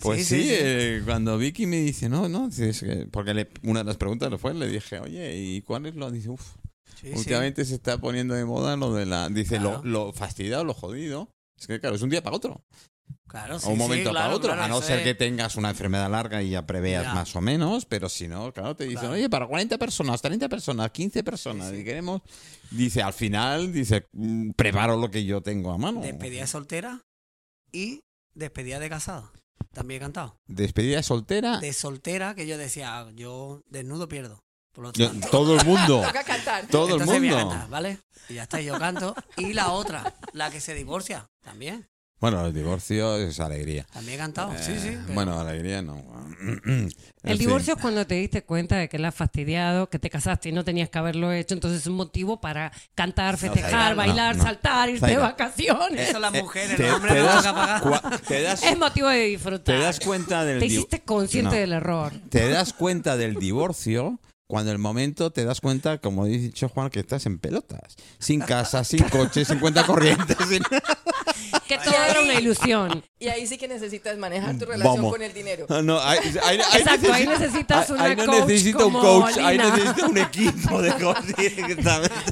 Pues Sí, sí, sí, sí. eh, cuando Vicky me dice, no, no, dice, es que- porque le- una de las preguntas lo fue, le dije, oye, ¿y cuál es lo? Dice, uff, Sí, sí. últimamente se está poniendo de moda lo de la, dice, Claro. lo, lo fastidiado, lo jodido. Es que claro, es un día para otro. Claro, sí, o un sí, momento claro, para otro. claro, a no ser es- que tengas una enfermedad larga y ya preveas Ya. más o menos, pero si no, claro, te dicen, oye, para 40 personas, 30 personas, 15 personas, y queremos, dice, al final, dice, mm, preparo lo que yo tengo a mano. Despedida de soltera y despedida de casada. También he cantado. Despedida soltera, De soltera, que yo decía, ah, yo desnudo pierdo. Por lo yo- tanto. todo el mundo. (laughs) Toca cantar. Todo el Entonces voy a mundo. cantar, ¿vale? Y ya está, yo canto. Y la otra, la que se divorcia, también. Bueno, el divorcio es alegría. También he cantado, sí, sí. Eh, pero- Bueno, alegría no. (clears throat) En El fin. divorcio es cuando te diste cuenta de que la has fastidiado, que te casaste y no tenías que haberlo hecho, entonces es un motivo para cantar, festejar, no, bailar, no. saltar, irte de vacaciones. Eso las Eh, mujeres, te- el hombre no toca pagar. te das- Es motivo de disfrutar. te das cuenta del Te hiciste consciente No. del error. Te das cuenta del divorcio cuando el momento te das cuenta, como ha dicho Juan, que estás en pelotas. Sin casa, sin coche, sin cuenta corriente. (laughs) sin- Que todo era una ilusión. Y ahí sí que necesitas manejar tu relación Vamos. con el dinero. Ah, No, ahí, Exacto, ahí necesi- necesitas una ahí no coach necesito un como coach, ahí Lina. necesito un equipo de coach.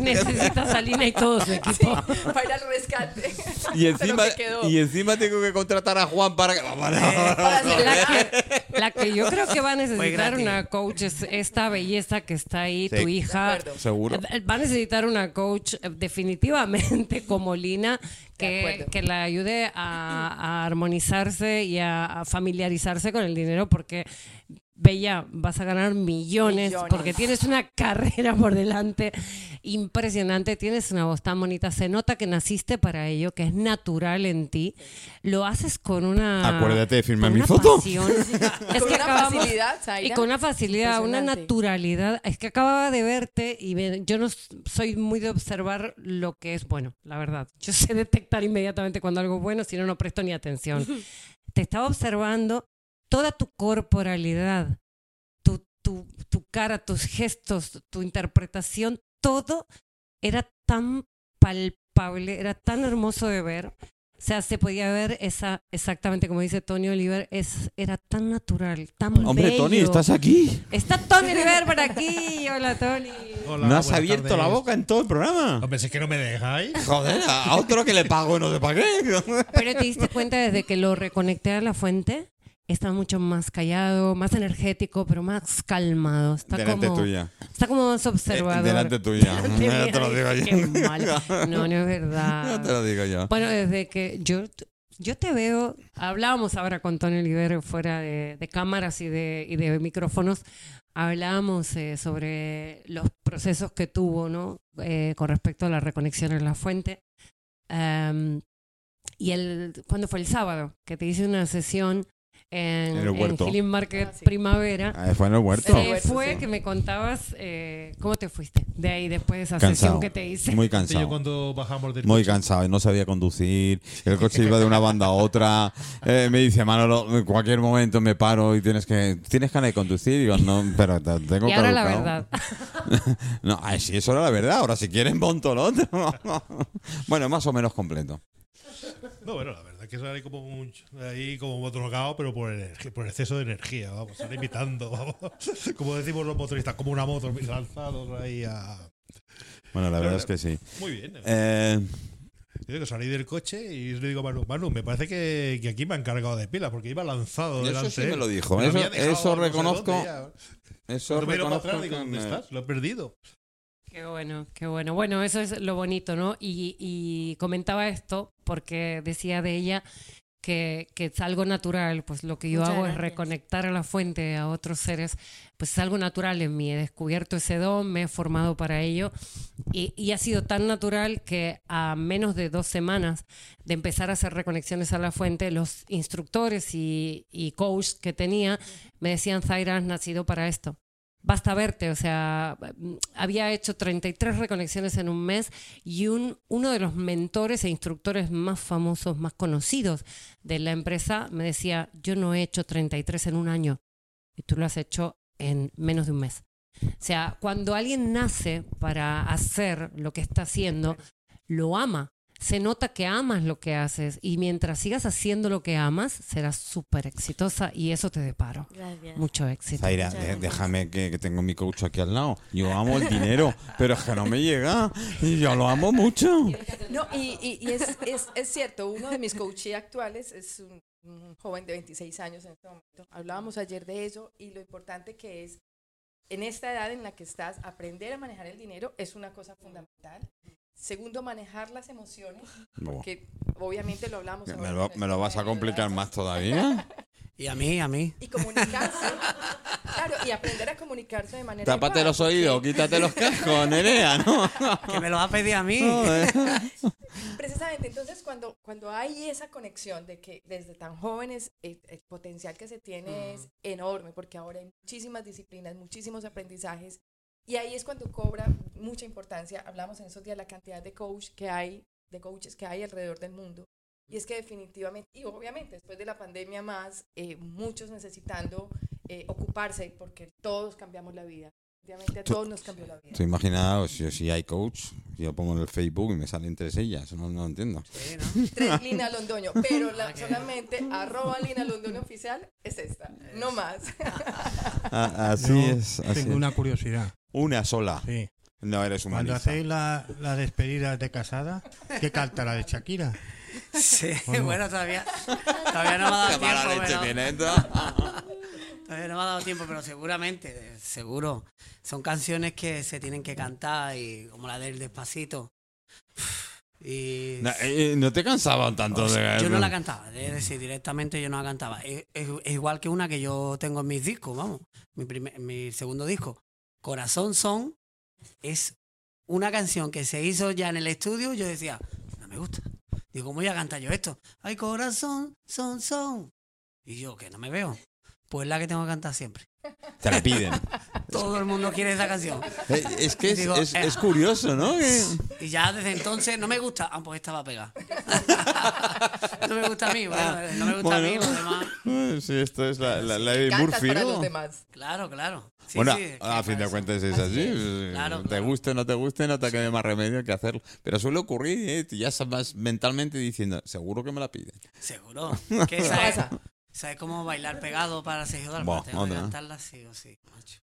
Necesitas a Lina y todo su equipo. Para ir al rescate. Y encima, y encima tengo que contratar a Juan para que... Para hacer- La que, la que yo creo que va a necesitar una coach es esta belleza que está ahí, Sí. tu De hija. acuerdo. Seguro. Eh, Va a necesitar una coach eh, definitivamente como Lina que, la ayude a, a armonizarse y a, a familiarizarse con el dinero porque Bella, vas a ganar millones, Millones. porque tienes una (laughs) carrera por delante impresionante, tienes una voz tan bonita, se nota que naciste para ello, que es natural en ti, lo haces con una... Acuérdate de firmar mi foto. (laughs) Es Con que una acabamos- facilidad, y Zaira. con una facilidad, una naturalidad. Es que acababa de verte y ve- yo no soy muy de observar lo que es bueno, la verdad. Yo sé detectar inmediatamente cuando algo es bueno, si no, no presto ni atención. (laughs) Te estaba observando toda tu corporalidad, tu, tu, tu cara, tus gestos, tu interpretación, todo era tan palpable, era tan hermoso de ver. O sea, se podía ver esa, exactamente como dice Tony Oliver, es, era tan natural, tan Hombre, bello. Tony, ¿estás aquí? Está Tony Oliver por aquí. Hola, Tony. Hola, ¿No has abierto tardes. la boca en todo el programa? Hombre, si es que no me dejáis. Joder, a a otro que le pago y no te pagué. Pero te diste cuenta desde que lo reconecté a la fuente, está mucho más callado, más energético, pero más calmado. Está Delante como, tuya. Está como más observador. Eh, delante (laughs) tuya. Delante (laughs) Ya mía. te lo digo yo. Qué mal. No, no es verdad. (laughs) Ya te lo digo yo. Bueno, desde que yo, yo te veo, hablábamos ahora con Tony Olivero fuera de, de cámaras y de, y de micrófonos, hablábamos eh, sobre los procesos que tuvo, ¿no? Eh, con respecto a la reconexión en la fuente. Am, y el, ¿cuándo fue el sábado? Que te hice una sesión en, En el en huerto. Healing Market Ah, sí. Primavera. Ah, fue en el huerto. Sí. Se huerto, fue sí. que me contabas eh, cómo te fuiste de ahí después de esa Cansado. sesión que te hice. Muy Yo cansado. cuando bajamos del Muy coche, cansado y no sabía conducir. El coche iba de una banda a otra. Eh, me dice, Manolo, en cualquier momento me paro y tienes que. ¿Tienes ganas de conducir? Y digo, no, pero te- tengo y ahora la caducado". verdad. (laughs) No, ay, sí, eso era la verdad. Ahora, si quieren, monto lo otro. (laughs) bueno, más o menos completo. No, bueno, la verdad es que sale como un, ahí como drogado, pero por, energía, por exceso de energía, vamos, sale imitando, (laughs) vamos. Como decimos los motoristas, como una moto, lanzados ahí a... Bueno, la Pero, verdad es que sí. Muy bien. Eh, Yo salí del coche y le digo a Manu, Manu, me parece que, que aquí me han cargado de pila porque iba lanzado Eso delante. sí me lo dijo, Me eso- reconozco, eso reconozco atrás, digo, que ¿dónde me- estás? Lo he perdido. Qué bueno, qué bueno. Bueno, eso es lo bonito, ¿no? Y, y comentaba esto porque decía de ella que, que es algo natural, pues lo que yo Muchas hago es gracias. reconectar a la fuente, a otros seres, pues es algo natural en mí. He descubierto ese don, me he formado para ello y, y ha sido tan natural que a menos de dos semanas de empezar a hacer reconexiones a la fuente, los instructores y, y coach que tenía me decían, Zaira, has nacido para esto basta verte, o sea, mm, había hecho 33 reconexiones en un mes y un, uno de los mentores e instructores más famosos, más conocidos de la empresa me decía, yo no he hecho 33 en un año y tú lo has hecho en menos de un mes. O sea, cuando alguien nace para hacer lo que está haciendo, lo ama. Se nota que amas lo que haces y mientras sigas haciendo lo que amas, serás súper exitosa y eso te deparo. Gracias. Mucho éxito. Zaira, déjame que, que tengo mi coach aquí al lado. Yo amo el dinero, pero es que no me llega. Y yo lo amo mucho. No, y, y- y es, es, es cierto, uno de mis coaches actuales es un, un joven de 26 años en este momento. Hablábamos ayer de eso y lo importante que es, en esta edad en la que estás, aprender a manejar el dinero es una cosa fundamental. Segundo, manejar las emociones, que obviamente lo hablamos. ¿Me lo, el me lo vas a complicar más todavía? Y a mí, a mí. Y comunicarse, claro, y aprender a comunicarse de manera Tápate los oídos, quítate los cascos, Nerea, ¿no? Que me lo va a pedir a mí. Joder. Precisamente, entonces cuando, cuando hay esa conexión de que desde tan jóvenes eh, el, potencial que se tiene es enorme, porque ahora hay muchísimas disciplinas, muchísimos aprendizajes, y ahí es cuando cobra mucha importancia. Hablamos en esos días la cantidad de coach que hay, de coaches que hay alrededor del mundo. Y es que definitivamente, y obviamente después de la pandemia más, eh, muchos necesitando eh, ocuparse, porque todos cambiamos la vida. Definitivamente a todos nos cambió la vida. Tú imaginaos, si, si hay coach, yo pongo en el Facebook y me salen tres ellas, no, no entiendo. Sí, ¿no? (laughs) Tres (laughs) Lina Londoño, pero la- solamente arroba Lina Londoño oficial es esta, no más. (laughs) Ah, así Yo es. Así Tengo es. una curiosidad. Una sola. Sí. No eres Cuando humanista. hacéis la, la despedida de casada, ¿qué canta la de Shakira? Sí, bueno, todavía, todavía no me ha dado Qué mala tiempo. leche pero-. Todavía no me ha dado tiempo, pero seguramente, eh, seguro. Son canciones que se tienen que cantar y como la del Despacito. Y No, eh, no te cansaban tanto o sea, de... yo no la cantaba, es decir, directamente yo no la cantaba. Es, es- es igual que una que yo tengo en mis discos, vamos. Mi, primer- mi segundo disco, Corazón Son, es una canción que se hizo ya en el estudio. Yo decía, no me gusta. Digo, ¿cómo voy a cantar yo esto? Ay, corazón, son, son. Y yo, que no me veo. Pues la que tengo que cantar siempre. Te la piden. (laughs) Todo el mundo quiere esa canción. Eh, Es que es, Digo, es- eh, es curioso, ¿no? Y ya desde entonces no me gusta. Ah, pues estaba pegada. (laughs) no me gusta a mí, bueno, no me gusta a mí, Bueno. los demás. Eh, Sí, esto es la, la, la de Murphy, ¿no? los demás. Claro, claro. Sí, bueno, sí, a fin de eso. cuentas es así. Claro, te claro. guste o no te guste, no te quede más remedio que hacerlo. Pero suele ocurrir, ¿eh? Ya estás mentalmente diciendo, seguro que me la piden. Seguro. (laughs) Esa es, esa es como bailar pegado para Sergio Dalma. Tengo que cantarla sí o sí, macho.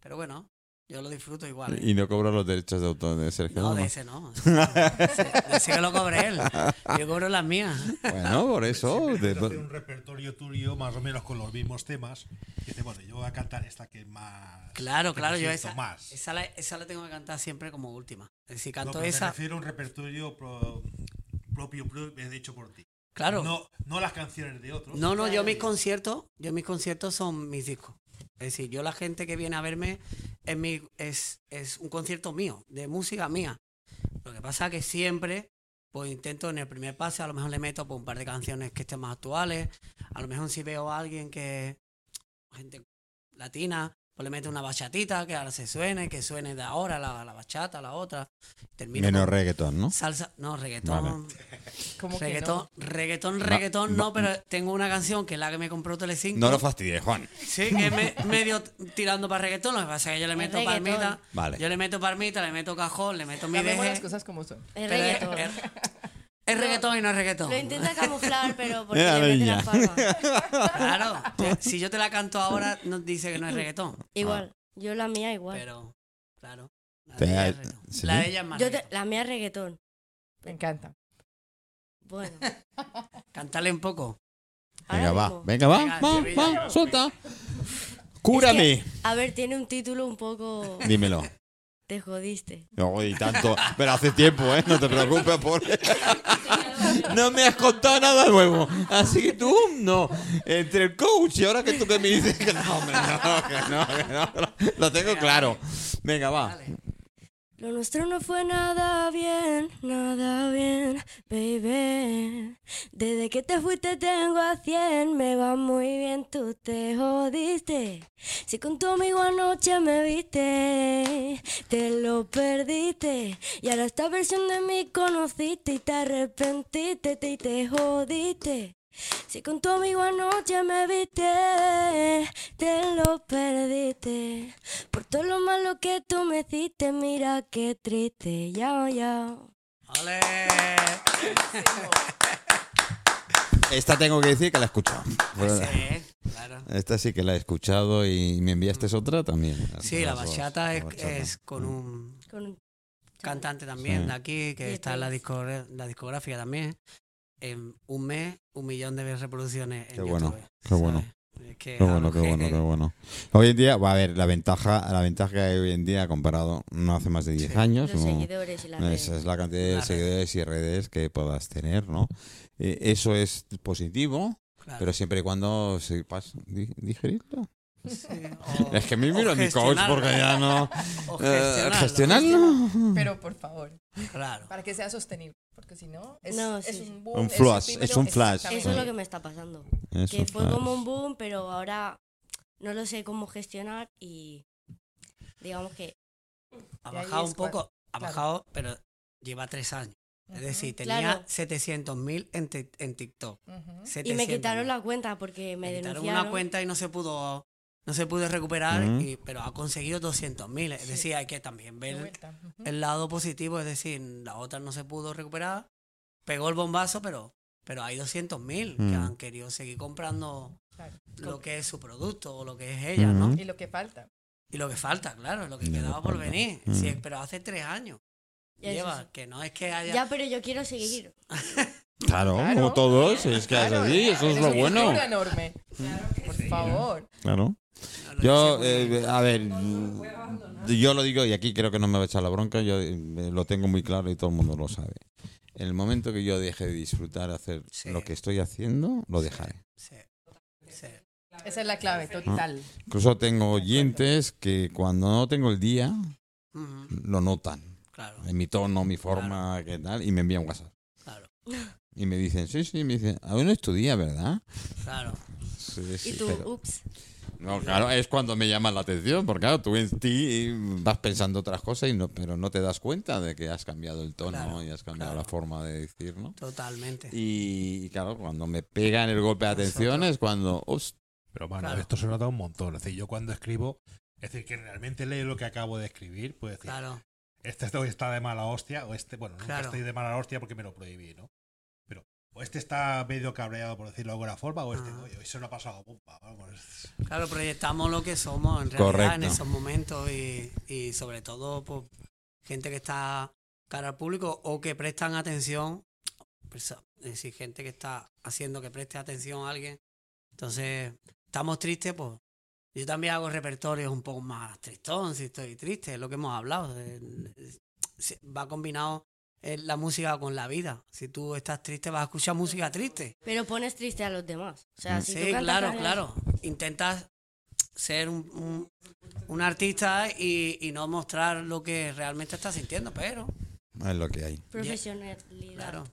Pero bueno, yo lo disfruto igual. ¿eh? Y no cobro los derechos de autor de Sergio. No, Dalma. de ese no. De ese, de ese que lo cobre él. Yo cobro las mías. Bueno, por eso. De- te hace un repertorio tuyo más o menos con los mismos temas. Y dice, bueno, yo voy a cantar esta que más. Claro, que claro, yo esa, más. esa, la, esa la tengo que cantar siempre como última. Es decir, No, canto pero Me esa. refiero a un repertorio pro- propio, propio, hecho por ti. Claro. No, no las canciones de otros. No, no, yo mis conciertos, yo mis conciertos son mis discos. Es decir, yo la gente que viene a verme es, mi, es, es un concierto mío, de música mía. Lo que pasa que siempre, pues intento en el primer pase, a lo mejor le meto pues, un par de canciones que estén más actuales. A lo mejor si veo a alguien que, gente latina, pues le meto una bachatita que ahora se suene, que suene de ahora la, la bachata, la otra. Termino Menos reggaetón, ¿no? Salsa, no, reggaetón. ¿Cómo que reggaetón, no? reggaetón, No, reggaetón, no. no, pero tengo una canción que es la que me compró Telecinco. No lo fastidies, Juan. Sí, que es me- medio tirando para reggaetón, lo que pasa es que yo le meto palmita, Vale. yo le meto palmita, le meto cajón, le meto mi Llamemos las deje. cosas como son. Es pero es- reggaetón. es- Es reggaetón y no es reggaetón. Lo intenta camuflar, pero porque Mira, le mete palmas. Claro, si yo te la canto ahora, no dice que no es reggaetón. Igual. Yo la mía igual. Pero, claro. La Te- de ella es reggaetón. ¿sí? La de ella es más Yo te- la mía es reggaetón. Me encanta. Bueno. (laughs) Cántale un poco. Venga, va, venga, va, Venga, va, va, suelta. Cúrame. A ver, tiene un título un poco... Dímelo. Te jodiste. No, y tanto. Pero hace tiempo, ¿eh? No te preocupes por. No me has contado nada nuevo. Así que tú, no. Entre el coach y ahora que tú que me dices que no, hombre, no, que no, que no. Lo tengo claro. Venga, va. Lo nuestro no fue nada bien, nada bien, baby. Desde que te fuiste tengo a 100, me va muy bien, tú te jodiste. Si con tu amigo anoche me viste, te lo perdiste. Y ahora esta versión de mí conociste y te arrepentiste te- y te jodiste. Si con tu amigo anoche me viste, te lo perdiste. Por todo lo malo que tú me hiciste, mira qué triste, ya, ya. ¡Ole! Esta tengo que decir que la he escuchado. Sí, claro. Esta sí que la he escuchado y me enviaste otra también. Sí, la dos, bachata es, la bachata. es con un Con un- cantante también Sí. de aquí que está en la discográfica también. En un mes, un millón de reproducciones en Qué bueno, YouTube, qué bueno. ¿sabes? Es que Qué bueno, qué bueno, qué bueno. Hoy en día, va a ver, la ventaja, la ventaja que hay hoy en día comparado no hace más de 10 Sí. años. Los ¿no? seguidores y las redes. Esa es la cantidad de Las seguidores y redes que puedas tener, ¿no? Eh, eso es positivo, claro. pero siempre y cuando sepas di- digerirlo. Sí, o- (laughs) Es que me miro a mi coach porque ya no... O Eh, gestionarlo, ¿Gestionarlo? Pero por favor, Claro. para que sea sostenible. Porque si no, es, No, es un boom. Un flash, es un flash. Eso es lo que me está pasando. Que fue como un boom, pero ahora no lo sé cómo gestionar y digamos que Ha bajado un poco, ha claro. bajado, pero lleva tres años. Es decir, tenía Claro. 700.000 en, en TikTok. y me 700.000. quitaron la cuenta porque me, quitaron denunciaron. una cuenta y no se pudo no se pudo recuperar, y- pero ha conseguido 200.000. Es decir, hay que también ver el lado positivo, es decir, la otra no se pudo recuperar, pegó el bombazo, pero, pero hay 200.000 que Mm. han querido seguir comprando Claro. lo que es su producto o lo que es ella, ¿no? Y lo que falta. Y lo que falta, claro, lo que que quedaba por venir. Sí, pero hace tres años. Lleva, sí. que no es que haya... Ya, pero yo quiero seguir. (laughs) Claro, Claro. como todos, es que Claro, es así, eso es lo bueno. futuro enorme. Por favor. Claro. Yo, muy- eh, a ver, mm, yo lo digo y aquí creo que no me va a echar la bronca, yo eh, lo tengo muy claro y todo el mundo lo sabe. En el momento que yo deje de disfrutar hacer Sí. lo que estoy haciendo, lo dejaré. Sí, sí. Esa es la clave, total. Incluso tengo oyentes que cuando no tengo el día, Ujú, lo notan. Claro, En mi tono, mi forma, qué tal, y me envían WhatsApp. claro, Y me dicen, sí, sí, me dicen, aún no es tu día, ¿verdad? claro. Sí, sí, Y tú, pero- ups. No, claro, es cuando me llama la atención, porque claro, tú en ti vas pensando otras cosas, y no, pero no te das cuenta de que has cambiado el tono Claro, y has cambiado claro. la forma de decir, ¿no? Totalmente. Y, y claro, cuando me pegan el golpe de atención Nosotros- es cuando, "Host, Pero bueno, Claro. esto se nota un montón. Es decir, yo cuando escribo, es decir, que realmente leo lo que acabo de escribir, pues decir, Claro, este hoy está de mala hostia, o este, bueno, nunca Claro. estoy de mala hostia porque me lo prohibí, ¿no? O este está medio cabreado, por decirlo de alguna forma, o este, Ah. hoy se lo ha pasado bomba, vamos. claro, proyectamos lo que somos en realidad en esos momentos y, y sobre todo pues, gente que está cara al público o que prestan atención, perso- es decir, gente que está haciendo que preste atención a alguien. Entonces, estamos tristes, pues yo también hago repertorios un poco más tristón, si estoy triste, es lo que hemos hablado. eh, se- Va combinado eh, la música con la vida. Si tú estás triste, vas a escuchar música triste. Pero pones triste a los demás. O sea, si tú Sí, claro, canciones- claro. Intentas ser un, un- un artista y, y no mostrar lo que realmente estás sintiendo, pero es lo que hay. Profesionalidad. claro.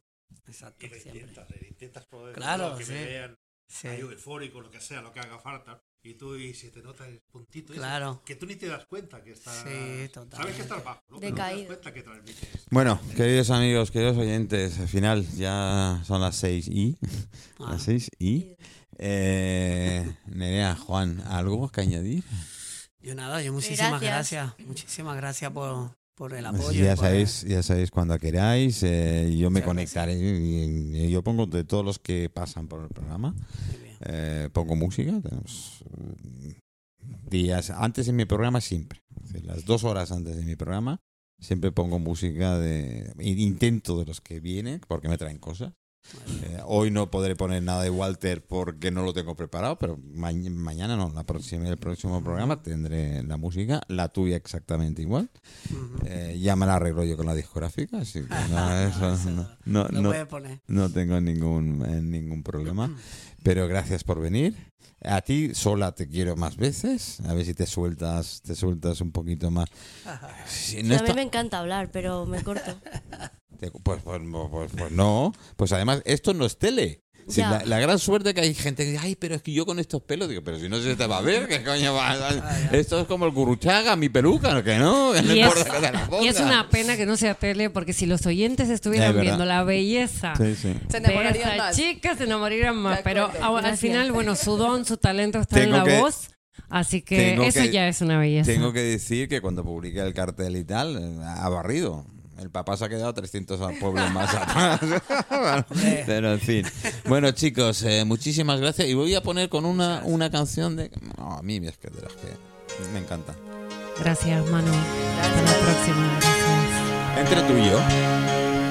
Exacto, intentas, intentas poder Claro, que sí. me vean Sí, eufórico, lo que sea, lo que haga falta. Y tú, y si te nota el puntito ese, claro. que tú ni te das cuenta que estás. Sí, Sabes que estás bajo, ¿no? Pero no te das Decaído. cuenta que transmites. Bueno, queridos amigos, queridos oyentes, al final ya son las 6 y... Ah, Las 6 y... Eh, Nerea, Juan, ¿algo que añadir? yo nada, yo muchísimas Gracias. gracias. Muchísimas gracias por, por el Pues apoyo. ya sabéis, ya sabéis cuando queráis. eh, yo me Muchas conectaré y, y yo pongo de todos los que pasan por el programa. Eh, pongo música. Tenemos eh, días antes en mi programa siempre. las dos horas antes de mi programa siempre pongo música de intento de los que vienen porque me traen cosas. Eh, hoy no podré poner nada de Walter porque no lo tengo preparado, pero ma- mañana no, la próxima, el próximo programa tendré la música, la tuya exactamente igual. Eh, ya me la arreglo yo con la discográfica, así que no, (laughs) eso no, no, no- no tengo ningún, eh, ningún problema. Pero gracias por venir. A ti sola te quiero más veces. A ver si te sueltas, te sueltas un poquito más. Si no a mí está- me encanta hablar, pero me corto. (laughs) te- pues, pues, pues- pues no. Pues además, esto no es tele. La, la gran suerte que hay gente que dice, ay, pero es que yo con estos pelos, digo, pero si no se te va a ver, ¿qué coño va? Esto es como el guruchaga, mi peluca, que no, que no Y es, importa que te la y es una pena que no sea tele, porque si los oyentes estuvieran Es viendo la belleza Sí, sí. Se de enamorarían esa más. chica, se enamorarían más. Pero a- al final, bueno, su don, su talento está Tengo en la que- voz. Así que tengo eso que- ya es una belleza. Tengo que decir que cuando publiqué el cartel y tal, ha barrido. El papá se ha quedado 300 pueblos más (laughs) atrás. Bueno, Pero en fin. Bueno, chicos, eh, muchísimas gracias. Y voy a poner con una, una canción de. No, a mí es que de las que me encanta. Gracias, Manu. Hasta la próxima. Gracias. Entre tú y yo.